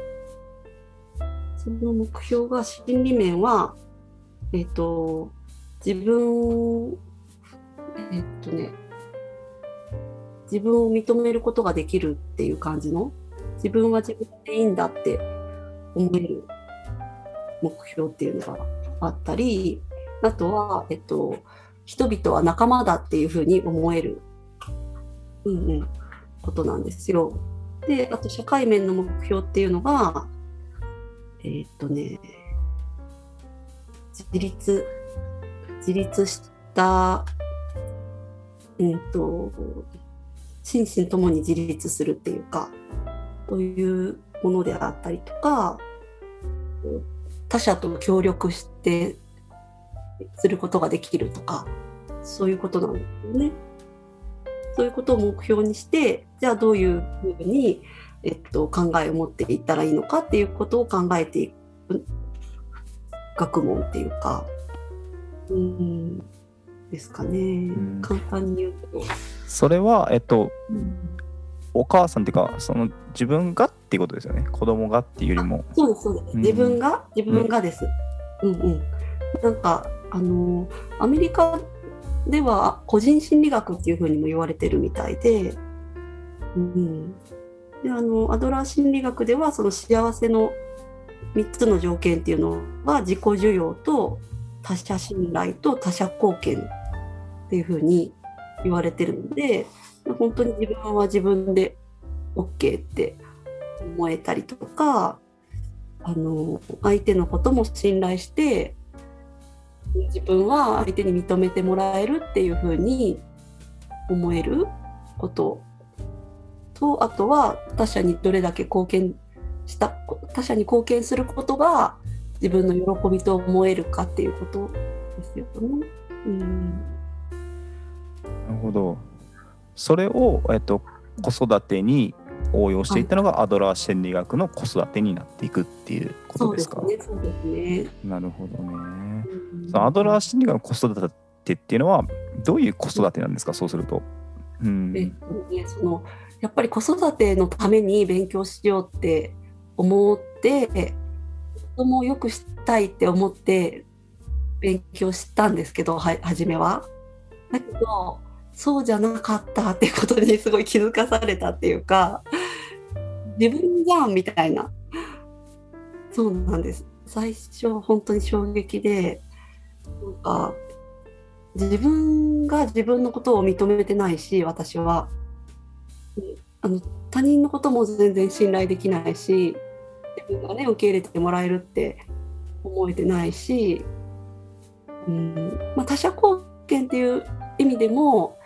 Speaker 2: その目標が心理面は、えっ、と、自分、えっ、とね、自分を認めることができるっていう感じの、自分は自分でいいんだって思える目標っていうのがあったり、あとは、えっと、人々は仲間だっていうふうに思える、うんうん、ことなんですよ。で、あと社会面の目標っていうのが、えーっとね、自立、自立した、うんと、心身ともに自立するっていうか、そういうものであったりとか、他者と協力してすることができるとか、そういうことなんですよね。そういうことを目標にして、じゃあどういうふうに、えっと、考えを持っていったらいいのかっていうことを考えていく学問っていうか、うん、ですかね。
Speaker 1: ん
Speaker 2: 簡単に言うと。
Speaker 1: それは、えっと、
Speaker 2: うん
Speaker 1: お母さんっていうかその自分がっていうことですよね子供がっていうよりも
Speaker 2: そうです、そうです。
Speaker 1: うん
Speaker 2: 自分が、自分がです。うんうん。なんか、あの、アメリカでは個人心理学っていうふうにも言われてるみたいで、うん。で、あの、アドラー心理学では、その幸せの3つの条件っていうのは、自己需要と他者信頼と他者貢献っていうふうに言われてるので、本当に自分は自分で OK って思えたりとかあの相手のことも信頼して自分は相手に認めてもらえるっていうふうに思えることとあとは他者にどれだけ貢献した他者に貢献することが自分の喜びと思えるかっていうことですよね。うん、
Speaker 1: なるほどそれを、えっと、子育てに応用していったのがアドラー心理学の子育てになっていくっていうこ
Speaker 2: そうで
Speaker 1: とですか
Speaker 2: ね、そうですね。
Speaker 1: なるほどね
Speaker 2: うん
Speaker 1: そのアドラー心理学の子育てっていうのはどういう子育てなんですか？そうすると。うん
Speaker 2: えっとね、そのやっぱり子育てのために勉強しようって思って子供をよくしたいって思って勉強したんですけどは初めは。だけどそうじゃなかったっていうことにすごい気づかされたっていうか自分じゃんみたいな。そうなんです。最初は本当に衝撃でなんか自分が自分のことを認めてないし私は。あの他人のことも全然信頼できないし自分がね受け入れてもらえるって思えてないし、うんまあ、他者貢献っていう意味でも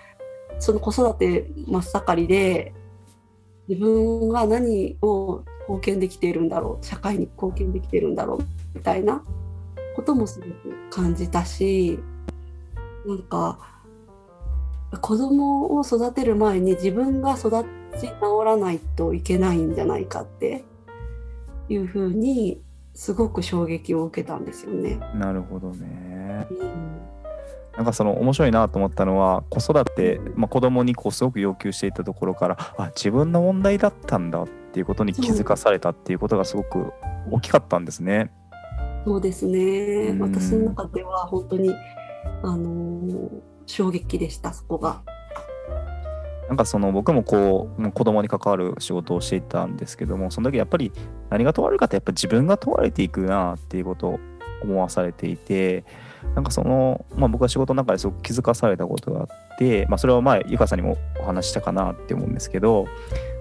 Speaker 2: その子育て真っ盛りで自分が何を貢献できているんだろう社会に貢献できているんだろうみたいなこともすごく感じたしなんか子供を育てる前に自分が育ち直らないといけないんじゃないかっていうふうにすごく衝撃を受けたんですよね。
Speaker 1: なるほどね。
Speaker 2: うん
Speaker 1: なんかその面白いなと思ったのは子育て、まあ、子供にこうすごく要求していたところからあ自分の問題だったんだっていうことに気づかされたっていうことがすごく大きかったんですね。
Speaker 2: そうですね、
Speaker 1: うん
Speaker 2: 私の中では本当に、あのー衝撃でしたそこが。
Speaker 1: なんかその僕もこう子供に関わる仕事をしていたんですけどもその時やっぱり何が問われるかってやっぱ自分が問われていくなっていうことを思わされていてなんかその、まあ、僕は仕事の中ですごく気づかされたことがあって、まあ、それは前ゆかさんにもお話ししたかなって思うんですけど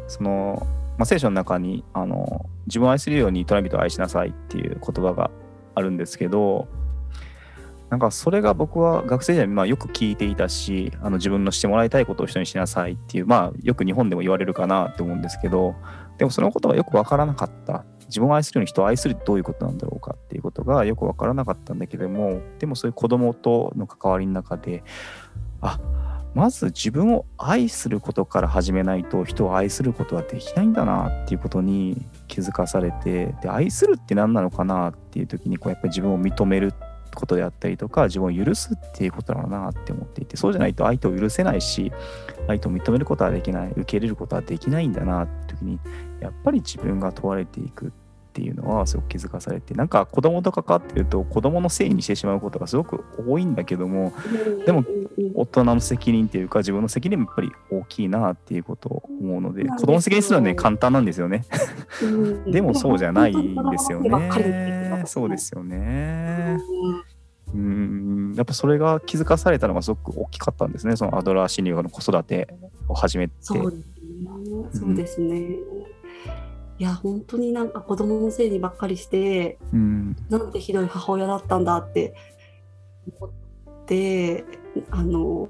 Speaker 1: その、まあ、聖書の中にあの自分を愛するように隣人を愛しなさいっていう言葉があるんですけどなんかそれが僕は学生時代にまあよく聞いていたしあの自分のしてもらいたいことを人にしなさいっていうまあよく日本でも言われるかなって思うんですけどでもそのことがよく分からなかった。自分を愛するように人を愛するってどういうことなんだろうかっていうことがよく分からなかったんだけどもでもそういう子供との関わりの中であまず自分を愛することから始めないと人を愛することはできないんだなっていうことに気づかされてで愛するって何なのかなっていう時にこうやっぱり自分を認めることであったりとか自分を許すっていうことだろうなって思っていてそうじゃないと相手を許せないし相手を認めることはできない受け入れることはできないんだなって時にやっぱり自分が問われていくっていうのはすごく気づかされてなんか子供と関わってると子供のせいにしてしまうことがすごく多いんだけどもでも大人の責任っていうか自分の責任もやっぱり大きいなっていうことを思うので子供の責任するのはね簡単なんですよね。
Speaker 2: うん
Speaker 1: でもそうじゃないんですよね。
Speaker 2: か
Speaker 1: そうですよね
Speaker 2: うん。
Speaker 1: うんやっぱそれが気づかされたのがすごく大きかったんですね。そのアドラー心理学の子育てを始めて。
Speaker 2: そうですね。そうですね。いや本当になんか子供のせいにばっかりして
Speaker 1: うん。
Speaker 2: なんてひどい母親だったんだって思ってあの、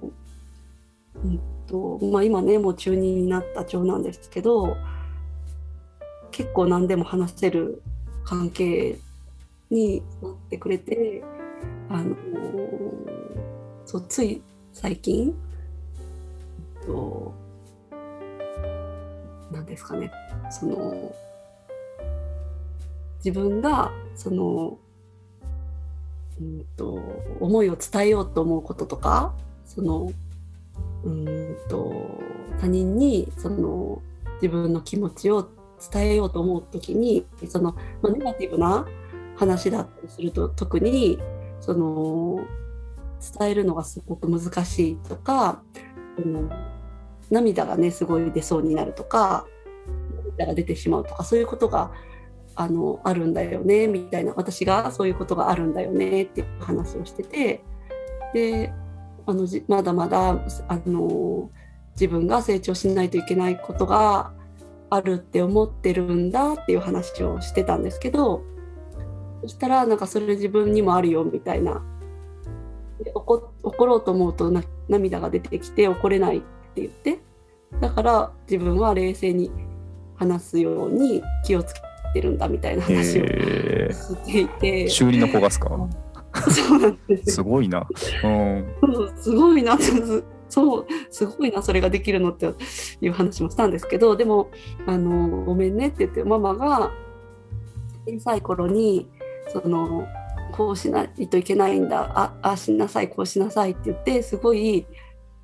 Speaker 2: うんとまあ、今ねもう中2になった長男ですけど結構何でも話せる関係になってくれてあのそうつい最近えっと何ですかねその自分がその、うん、と思いを伝えようと思うこととかそのうんと他人にその自分の気持ちを伝えようと思う時にその、まあ、ネガティブな話だったりすると特にその伝えるのがすごく難しいとかその涙がねすごい出そうになるとか涙が出てしまうとかそういうことがあのあるんだよねみたいな私がそういうことがあるんだよねっていう話をしててであのまだまだあの自分が成長しないといけないことがあるって思ってるんだっていう話をしてたんですけどそしたらなんかそれ自分にもあるよみたいな。で怒怒ろうと思うとな涙が出てきて怒れないって言って。だから自分は冷静に話すように気をつけてるんだみたいな話を
Speaker 1: え
Speaker 2: していて、
Speaker 1: ー、修理の子がっすか？
Speaker 2: そうなんです。よ
Speaker 1: すごいな。うん。
Speaker 2: すごいなそうすごいなそれができるのっていう話もしたんですけどでもあの「ごめんね」って言ってママが小さい頃にそのこうしないといけないんだ。あああしなさいこうしなさいって言ってすごい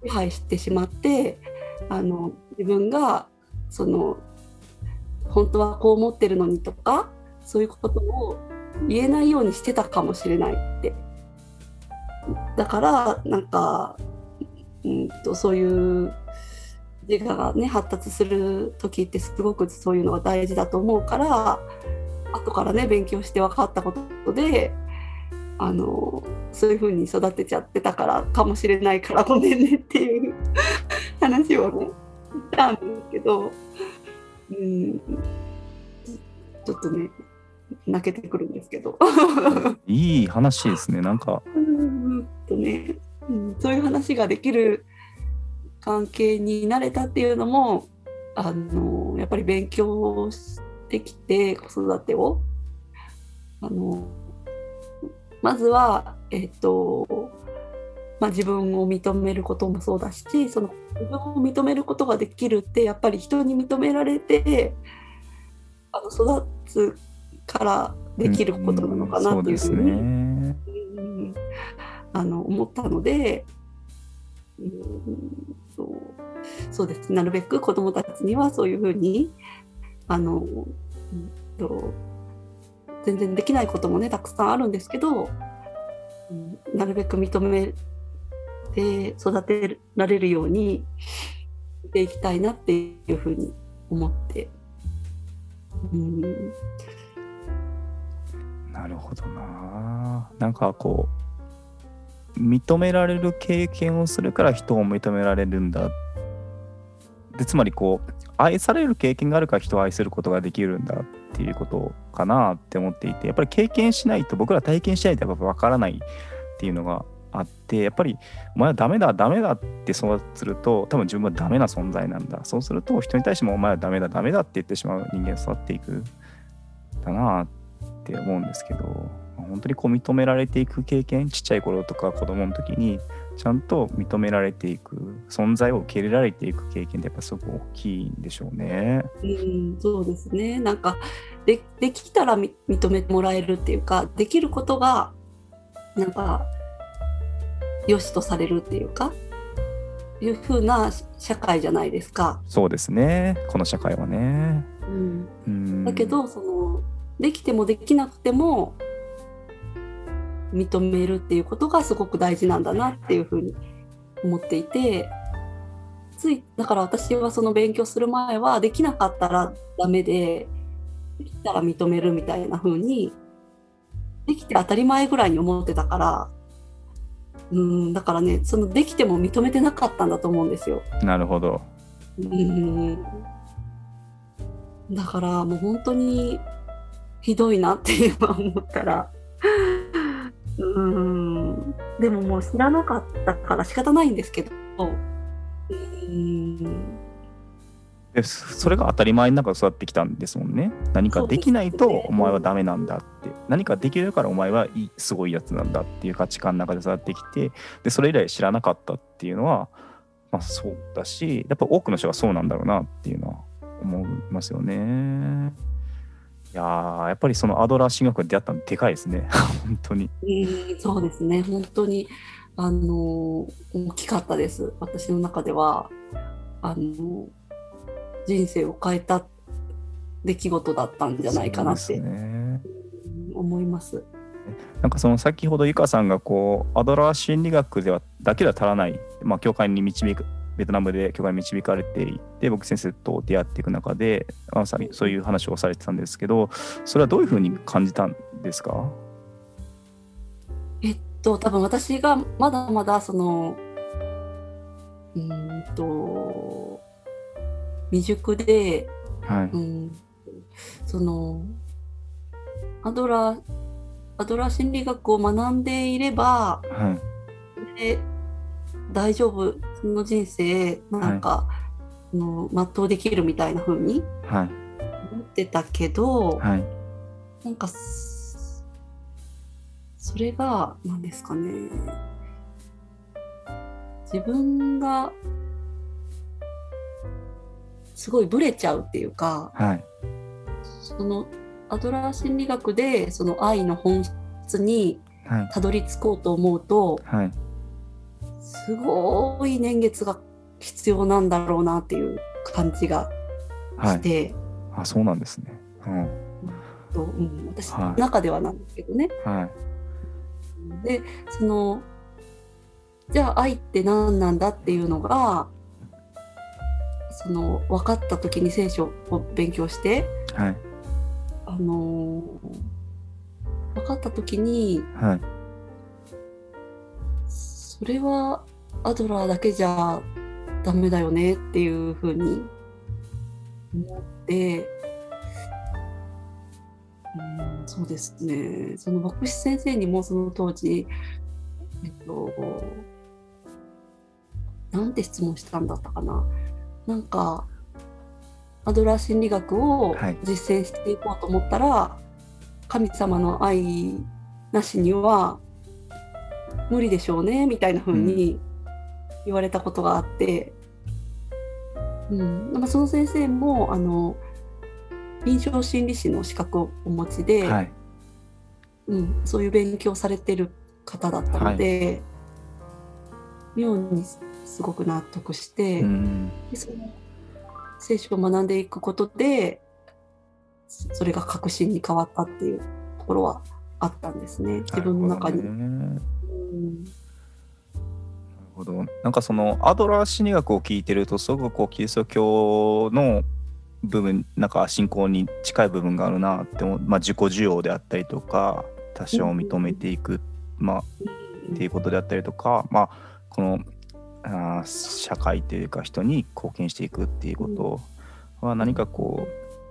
Speaker 2: 支配してしまってあの自分がその本当はこう思ってるのにとかそういうことを言えないようにしてたかもしれないって。だからなんか、うん、とそういう自我がね発達する時ってすごくそういうのが大事だと思うから後からね勉強して分かったことであのそういう風に育てちゃってたからかもしれないからごめんねっていう 話をねしたんですけど、うん、ちょっとね泣けてくるんですけど
Speaker 1: いい話ですねなんか。
Speaker 2: うんとね、うん、そういう話ができる関係になれたっていうのもあのやっぱり勉強してきて子育てを。あのまずは、えっ、とまあ、自分を認めることもそうだしその自分を認めることができるってやっぱり人に認められてあの育つからできることなのかなっていうふうに、うん、あの思ったので、うん、そうそうです。なるべく子どもたちにはそういうふうにあの、うん、と全然できないこともねたくさんあるんですけど、うん、なるべく認めて育てられるようにしていきたいなっていうふうに思って、うん、
Speaker 1: なるほどな。なんかこう認められる経験をするから人を認められるんだっでつまりこう愛される経験があるから人を愛することができるんだっていうことかなって思っていてやっぱり経験しないと僕ら体験しないとやっぱ分からないっていうのがあってやっぱりお前はダメだダメだってそうすると多分自分はダメな存在なんだ。そうすると人に対してもお前はダメだダメだって言ってしまう人間育っていくだなって思うんですけど本当にこう認められていく経験ちっちゃい頃とか子供の時にちゃんと認められていく存在を受け入れられていく経験ってやっぱすごく大きいんでしょうね。
Speaker 2: うん、そうですねなんかでできたら認めてもらえるっていうかできることがなんか良しとされるっていうかいう風な社会じゃないですか。
Speaker 1: そうですねこの社会はね。
Speaker 2: うん、うんだけどそのできてもできなくても認めるっていうことがすごく大事なんだなっていうふうに思っていてついだから私はその勉強する前はできなかったらダメでできたら認めるみたいな風にできて当たり前ぐらいに思ってたからうんだからねそのできても認めてなかったんだと思うんですよ。
Speaker 1: なるほど。
Speaker 2: うんだからもう本当にひどいなって今思ったらうん。でももう知らなかったから仕方ないんですけど。うん。
Speaker 1: でそれが当たり前の中で育ってきたんですもんね。何かできないとお前はダメなんだって、ね、何かできるからお前はいいすごいやつなんだっていう価値観の中で育ってきてでそれ以来知らなかったっていうのはまあそうだしやっぱ多くの人がそうなんだろうなっていうのは思いますよね。いややっぱりそのアドラー進学で出会ったのでかいですね。本当に、
Speaker 2: えー、そうですね。本当にあの大きかったです。私の中では。あの人生を変えた出来事だったんじゃないかなって、ね、思います。
Speaker 1: なんかその先ほどゆかさんがこうアドラー心理学ではだけでは足らない、まあ、教会に導くベトナムで教会に導かれていって僕先生と出会っていく中でまさにそういう話をされてたんですけどそれはどういうふうに感じたんですか？
Speaker 2: えっと多分私がまだまだそのうんと未熟で、はい、うん、そのアドラーアドラー心理学を学んでいれば、はい、で大丈夫その人生なんか、はい、の全うできるみたいな風に思ってたけど、はい、なんかそれが何ですかね。自分がすごいブレちゃうっていうか、はい、そのアドラー心理学でその愛の本質にたどり着こうと思うと、はい、すごい年月が必要なんだろうなっていう感じがして、
Speaker 1: はい、あそうなんですね、うん。
Speaker 2: とうん、私の中ではなん。ですけどね。はい、でそのじゃあ愛って何なん。だっていうのがその分かった時に聖書を勉強して
Speaker 1: はい
Speaker 2: あの分かった時に
Speaker 1: はい
Speaker 2: それはアドラーだけじゃダメだよねっていうふうに思って、うん、そうですね。その牧師先生にもその当時えっとなんて質問したんだったかな。なんかアドラー心理学を
Speaker 1: はい。
Speaker 2: 実践していこうと思ったら、神様の愛なしには無理でしょうねみたいな風に言われたことがあって、うん。まあその先生もあの臨床心理士の資格をお持ちで、
Speaker 1: はい。
Speaker 2: うん、そういう勉強されてる方だったので、妙にすごく納得して、
Speaker 1: うん。
Speaker 2: でその聖書を学んでいくことでそそれが確信に変わったっていうところはあったんですね。自分の中に。
Speaker 1: なるほど。なんかそのアドラー心理学を聞いてるとすごくこうキリスト教の部分なんか信仰に近い部分があるなって思う、まあ、自己需要であったりとか他者を認めていく、まあ、っていうことであったりとか、まあ、このあ社会というか人に貢献していくっていうことは何かこ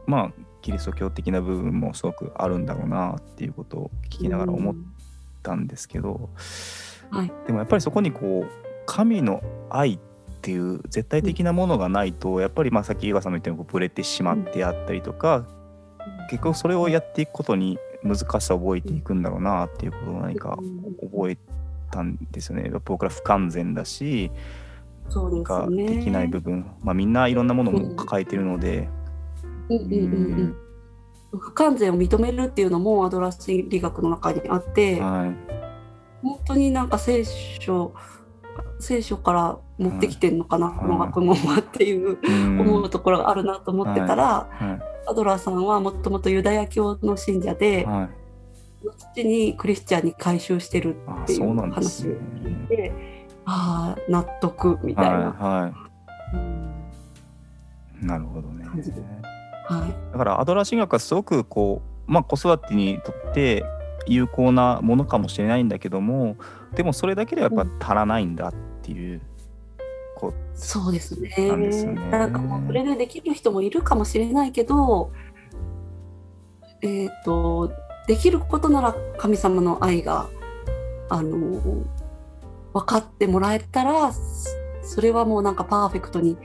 Speaker 1: うまあキリスト教的な部分もすごくあるんだろうなっていうことを聞きながら思ってたんですけど、
Speaker 2: はい。
Speaker 1: でもやっぱりそこにこう神の愛っていう絶対的なものがないとやっぱりまあさっき井川さんも言ったようにこうブレてしまってあったりとか、結局それをやっていくことに難しさを覚えていくんだろうなっていうことを何か覚えたんですよね。僕ら不完全だし
Speaker 2: そうです
Speaker 1: が
Speaker 2: ね
Speaker 1: できない部分、まあ、みんないろんなものを抱えているので、
Speaker 2: うんうんうん。うん不完全を認めるっていうのもアドラー心理学の中にあって
Speaker 1: はい。
Speaker 2: 本当になんか聖書聖書から持ってきてんのかな、
Speaker 1: はい。
Speaker 2: この学問はっていう
Speaker 1: うん。
Speaker 2: 思うところがあるなと思ってたら、
Speaker 1: は
Speaker 2: アドラーさんはもともとユダヤ教の信者で、
Speaker 1: い。はい、
Speaker 2: 後にクリスチャンに改宗してる
Speaker 1: あ
Speaker 2: ってい
Speaker 1: そう
Speaker 2: 話を
Speaker 1: ね。
Speaker 2: 聞いて、ああ納得みたいな、
Speaker 1: はいは
Speaker 2: うん。
Speaker 1: い、なるほどね。
Speaker 2: はい。
Speaker 1: だからアドラー心理学はすごくこう、まあ、子育てにとって有効なものかもしれないんだけどもでもそれだけではやっぱ足らないんだっていう、こ
Speaker 2: そうですね。
Speaker 1: なんですよね。
Speaker 2: なんかもうそれでできる人もいるかもしれないけどえっ、とできることなら神様の愛があの分かってもらえたらそそれはもうなんかパーフェクトに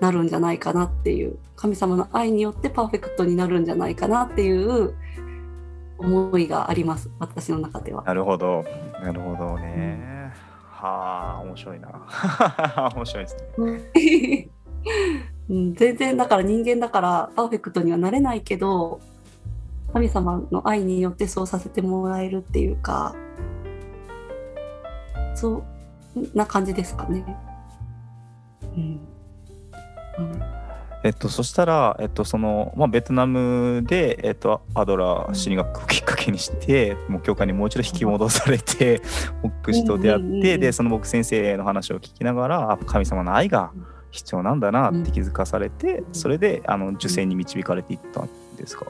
Speaker 2: なるんじゃないかなっていう神様の愛によってパーフェクトになるんじゃないかなっていう思いがあります。私の中では。
Speaker 1: なるほど。なるほどね、はあ面白いな。面白いですね。
Speaker 2: うん、全然だから人間だからパーフェクトにはなれないけど神様の愛によってそうさせてもらえるっていうかそうな感じですかね。うんうん
Speaker 1: えっと、そしたら、えっと、その、まあ、ベトナムで、えっと、アドラー心理学をきっかけにして、もう教会にもう一度引き戻されて、牧師と出会って、で、その牧先生の話を聞きながら、あ神様の愛が必要なんだなって気づかされて、
Speaker 2: うん。
Speaker 1: それで、あの、受精に導かれていったんですか？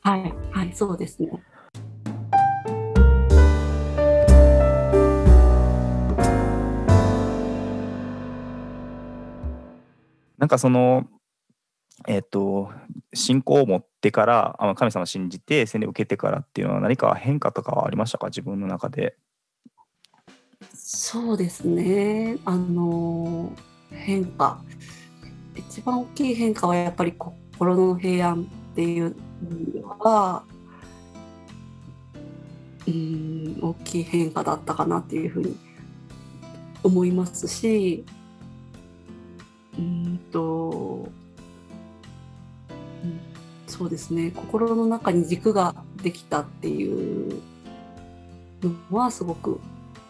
Speaker 2: はい、はい、そうですね。
Speaker 1: なんかその、えっと、信仰を持ってから、あ神様を信じて、洗礼を受けてからっていうのは何か変化とかはありましたか？自分の中で。
Speaker 2: そうですね。あの変化一番大きい変化はやっぱり心の平安っていうのはうん大きい変化だったかなっていうふうに思いますしうんと、うんそうですね。心の中に軸ができたっていうのはすごく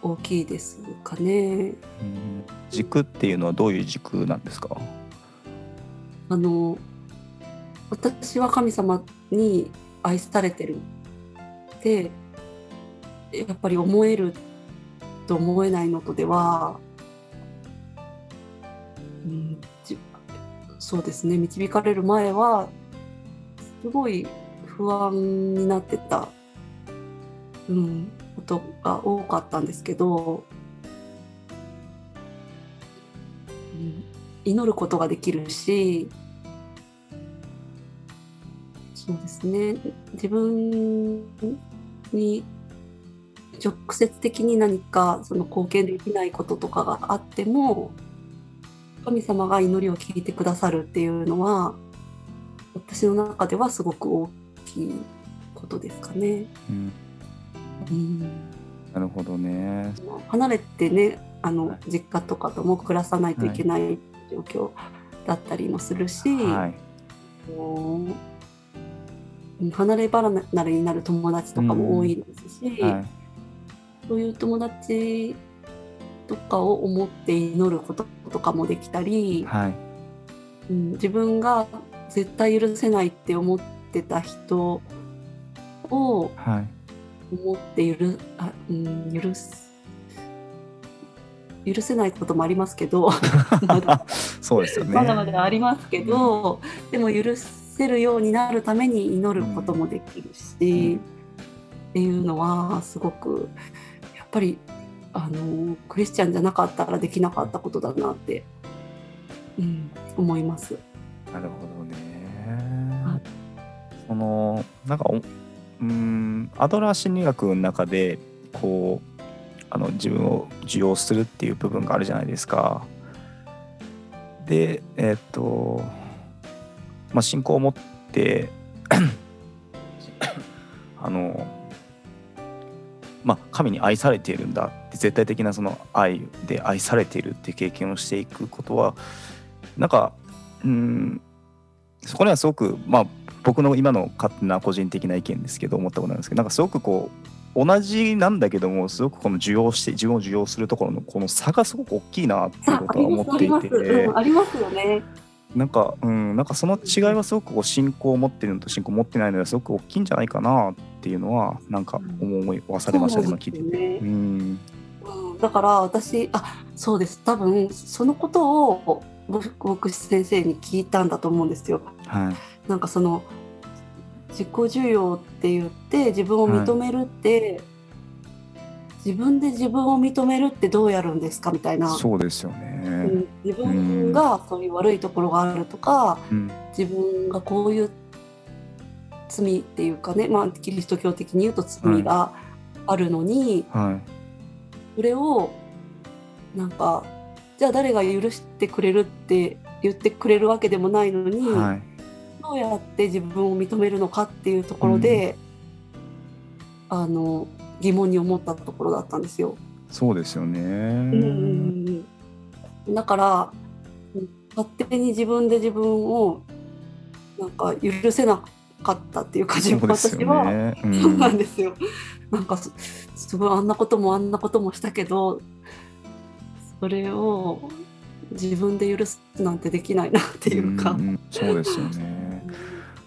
Speaker 2: 大きいですかね。
Speaker 1: 軸っていうのはどういう軸なんですか？
Speaker 2: あの私は神様に愛されてるってやっぱり思えると思えないのとでは、うん、じそうですね。導かれる前はすごい不安になってた、うん、ことが多かったんですけど、うん、祈ることができるしそうですね。自分に直接的に何かその貢献できないこととかがあっても神様が祈りを聞いてくださるっていうのは私の中ではすごく大きいことですかね。
Speaker 1: うん、
Speaker 2: うん、
Speaker 1: なるほどね。
Speaker 2: 離れてねあの、
Speaker 1: はい
Speaker 2: 実家とかとも暮らさないといけない状況だったりもするし、
Speaker 1: はい。
Speaker 2: 離れ離れになる友達とかも多いですし、
Speaker 1: はい。
Speaker 2: そういう友達とかを思って祈ることとかもできたり、
Speaker 1: はい。
Speaker 2: うん、自分が絶対許せないって思ってた人を
Speaker 1: はい。
Speaker 2: 思って許あ、うん、許す許せないこともありますけど まだ
Speaker 1: そうですよね。
Speaker 2: まだまだありますけど、でも許せるようになるために祈ることもできるし、っていうのはすごくやっぱりあのクリスチャンじゃなかったらできなかったことだなって、うん、思います。
Speaker 1: なるほど
Speaker 2: は
Speaker 1: ね。そのなんかおうーんアドラー心理学の中でこうあの自分を受容するっていう部分があるじゃないですか。でえっとまあ信仰を持って あのまあ神に愛されているんだって絶対的なその愛で愛されているって経験をしていくことはなんかうんそこにはすごくまあ僕の今の勝手な個人的な意見ですけど思ったことなんですけどなんかすごくこう同じなんだけどもすごくこの受容して自分を受容するところのこの差がすごく大きいなっていうことは思ってい、て、
Speaker 2: ありますよね。
Speaker 1: なんかうんなんかその違いはすごくこう信仰を持ってるのと信仰を持ってないのですごく大きいんじゃないかなっていうのはなんか思い忘れましたね今聞いてて。
Speaker 2: ね。
Speaker 1: うん。
Speaker 2: うん、だから私あそうです。多分そのことを僕牧師先生に聞いたんだと思うんですよ。
Speaker 1: はい。
Speaker 2: なんかその自己需要って言って自分を認めるって、自分で自分を認めるってどうやるんですか？みたいな、
Speaker 1: そうですよ
Speaker 2: う
Speaker 1: ね。
Speaker 2: ん。自分がそういう悪いところがあるとか
Speaker 1: うん。
Speaker 2: 自分がこういう罪っていうかね、まあ、キリスト教的に言うと罪があるのに、
Speaker 1: はい。
Speaker 2: それをなんかじゃあ誰が許してくれるって言ってくれるわけでもないのに、
Speaker 1: はい。
Speaker 2: どうやって自分を認めるのかっていうところで、あの疑問に思ったところだったんですよ。
Speaker 1: そうですよね。
Speaker 2: うんだから勝手に自分で自分をなんか許せなかったっていうか自分私は、そうなんですよ。なんかすすごいあんなこともあんなこともしたけどそれを自分で許すなんてできないなっていうか。
Speaker 1: んんそうですよね。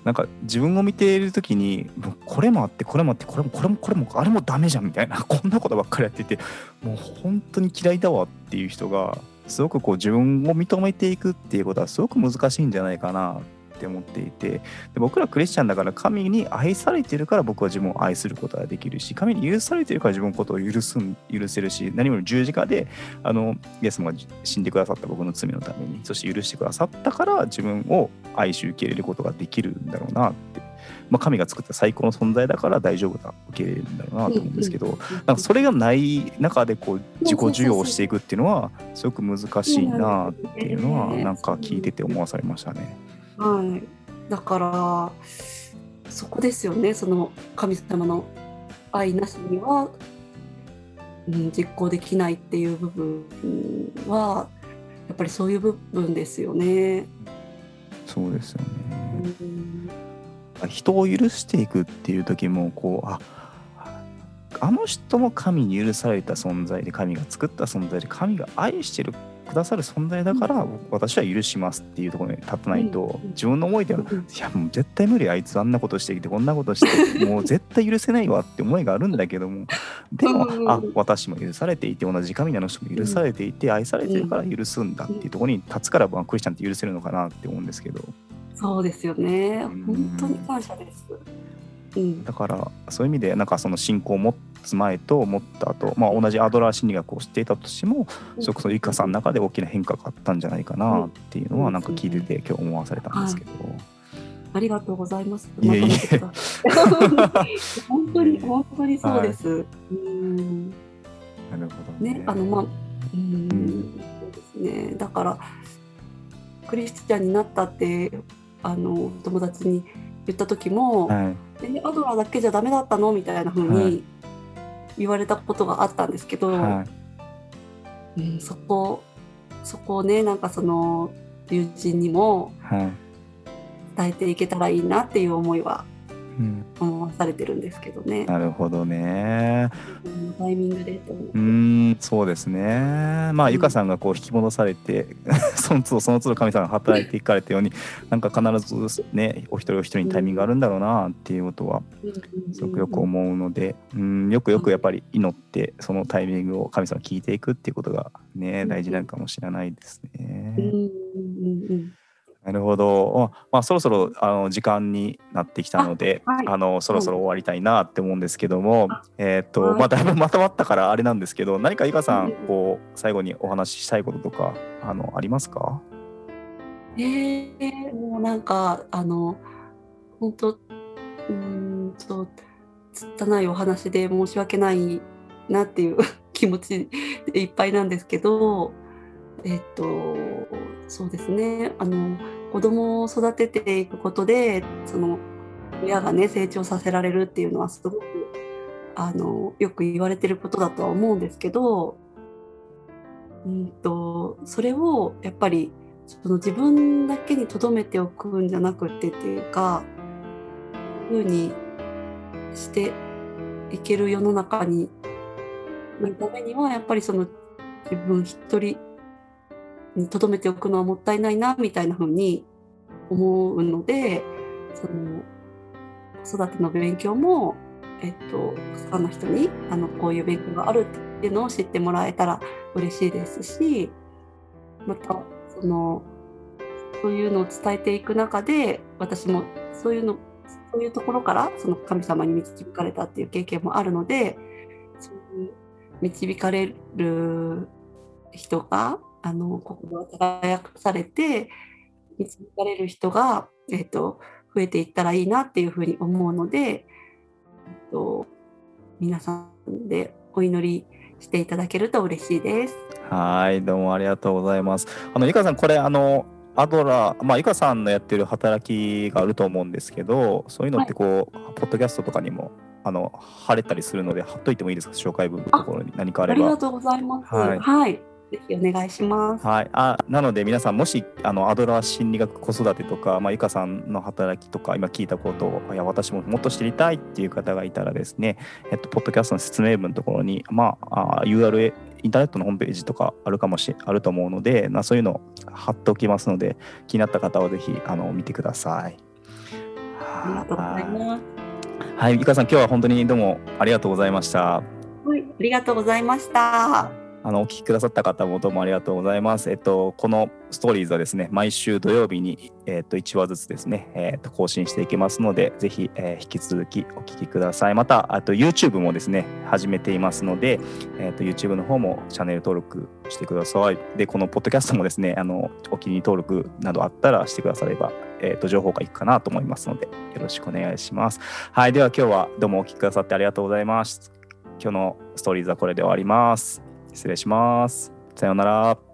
Speaker 1: なんか自分を見ている時にもうこれもあってこれもあってこれもこれもこれもあれもダメじゃんみたいな こんなことばっかりやっててもう本当に嫌いだわっていう人がすごくこう自分を認めていくっていうことはすごく難しいんじゃないかな。て思っていてで僕らクリスチャンだから神に愛されてるから僕は自分を愛することができるし神に許されてるから自分のことを許すん許せるし何より十字架であのイエス様が死んでくださった僕の罪のためにそして許してくださったから自分を愛し受け入れることができるんだろうなって、まあ、神が作った最高の存在だから大丈夫だ受け入れるんだろうなと思うんですけど、なんかそれがない中でこう自己需要をしていくっていうのはすごく難しいなっていうのはなんか聞いてて思わされましたね。
Speaker 2: はい、だからそこですよねその神様の愛なしには、うん、実行できないっていう部分はやっぱりそういう部分ですよね。
Speaker 1: そうですよね。
Speaker 2: うん
Speaker 1: 人を許していくっていう時もこうああの人も神に許された存在で神が作った存在で神が愛してるくださる存在だから、私は許しますっていうところに立たないと、
Speaker 2: うん。
Speaker 1: 自分の思いでは、
Speaker 2: うん。
Speaker 1: いやもう絶対無理あいつあんなことしてきてこんなことして もう絶対許せないわって思いがあるんだけどもでも、
Speaker 2: うん
Speaker 1: あ私も許されていて同じ神なの人も許されていて、愛されてるから許すんだっていうところに立つから、まあ、クリスチャンって許せるのかなって思うんですけど。
Speaker 2: そうですよね。
Speaker 1: うん。
Speaker 2: 本当に感謝ですうん。
Speaker 1: だからそういう意味でなんかその信仰を持つ前と持った後、まあ同じアドラー心理学を知っていたとしてもそれこそゆかさんの中で大きな変化があったんじゃないかなっていうのはなんか聞いてて今日思わされたんですけど。
Speaker 2: ありがとうございます。
Speaker 1: いえいえ
Speaker 2: 本当に本当にそうです。うん。
Speaker 1: なるほどね。
Speaker 2: ねあのまあうん。
Speaker 1: ん。
Speaker 2: そうですね。だからクリスチャンになったってあの友達に言った時も、
Speaker 1: はい
Speaker 2: えアドラーだけじゃダメだったの？みたいな風
Speaker 1: は
Speaker 2: に
Speaker 1: い。
Speaker 2: 言われたことがあったんですけど、
Speaker 1: はい。
Speaker 2: うん、そこそこをねなんかその友人にも
Speaker 1: はい。
Speaker 2: 伝えていけたらいいなっていう思いは
Speaker 1: うん、
Speaker 2: 思わされてるんですけどね。
Speaker 1: なるほどね。
Speaker 2: タイミングでう
Speaker 1: んそうですね。まあ
Speaker 2: うん
Speaker 1: ゆかさんがこう引き戻されて その都度その都度神様が働いていかれたようになんか必ずねお一人お一人にタイミングがあるんだろうなっていうことはすごくよく思うので、うん、よくよくやっぱり祈ってそそのタイミングを神様聞いていくっていうことがね
Speaker 2: うん
Speaker 1: 大事なのかもしれないですね。
Speaker 2: うんうんうん
Speaker 1: なるほど。あまあ、そろそろあの時間になってきたので、あ,、
Speaker 2: あはい。
Speaker 1: のそろそろ終わりたいなって思うんですけども、
Speaker 2: あ
Speaker 1: えっ、と、
Speaker 2: はい。
Speaker 1: まあだいぶまとまったからあれなんですけど、何かゆかさ
Speaker 2: うん。
Speaker 1: んこう最後にお話ししたいこととかあのありますか？
Speaker 2: えー、もうなんかあの本当うーんと拙いお話で申し訳ないなっていう 気持ちでいっぱいなんですけどえっとそうですね。あの子供を育てていくことでその親がね成長させられるっていうのはすごくあのよく言われてることだとは思うんですけどうんとそれをやっぱりその自分だけに留めておくんじゃなくてっていうかふうにしていける世の中になるためにはやっぱりその自分一人留めておくのはもったいないなみたいなふうに思うのでその子育ての勉強も、えっと、たくさんの人にあのこういう勉強があるっていうのを知ってもらえたら嬉しいですしまたそのそういうのを伝えていく中で私もそういうのそういうところからその神様に導かれたっていう経験もあるのでそういう導かれる人があの心が輝かされて導かれる人が、えっと増えていったらいいなっていうふうに思うので、えっと皆さんでお祈りしていただけると嬉しいです。
Speaker 1: はい、どうもありがとうございます。あのゆかさんこれあのアドラー、まあゆかさんのやってる働きがあると思うんですけど、そういうのってこう、ポッドキャストとかにもあの貼れたりするので貼っといてもいいですか？紹介文のところに何かあれば。
Speaker 2: ありがとうございます。
Speaker 1: はい
Speaker 2: はい、ぜひお願いします。
Speaker 1: はい、あなので皆さんもしあのアドラー心理学子育てとか、まあ、ゆかさんの働きとか今聞いたことをいや私ももっと知りたいっていう方がいたらですね、えっと、ポッドキャストの説明文のところに、まあ、あ URL インターネットのホームページとかあるかもしあると思うので、まあ、そういうのを貼っておきますので気になった方はぜひあの見てください。
Speaker 2: ありがとうございます。
Speaker 1: はい、ゆかさん今日は本当にどうもありがとうございました。
Speaker 2: はい、ありがとうございました。
Speaker 1: あのお聞きくださった方もどうもありがとうございます。えっと、このストーリーズはですね、毎週土曜日に、えっと、1話ずつですね、えっと、更新していきますので、ぜひ、えー引き続きお聞きください。また、あと YouTube もですね、始めていますので、えっと、YouTube の方もチャンネル登録してください。で、このポッドキャストもですね、あの、お気に入り登録などあったらしてくだされば、えっと、情報がいくかなと思いますので、よろしくお願いします。はい、では今日はどうもお聞きくださってありがとうございます。今日のストーリーズはこれで終わります。失礼します。さようなら。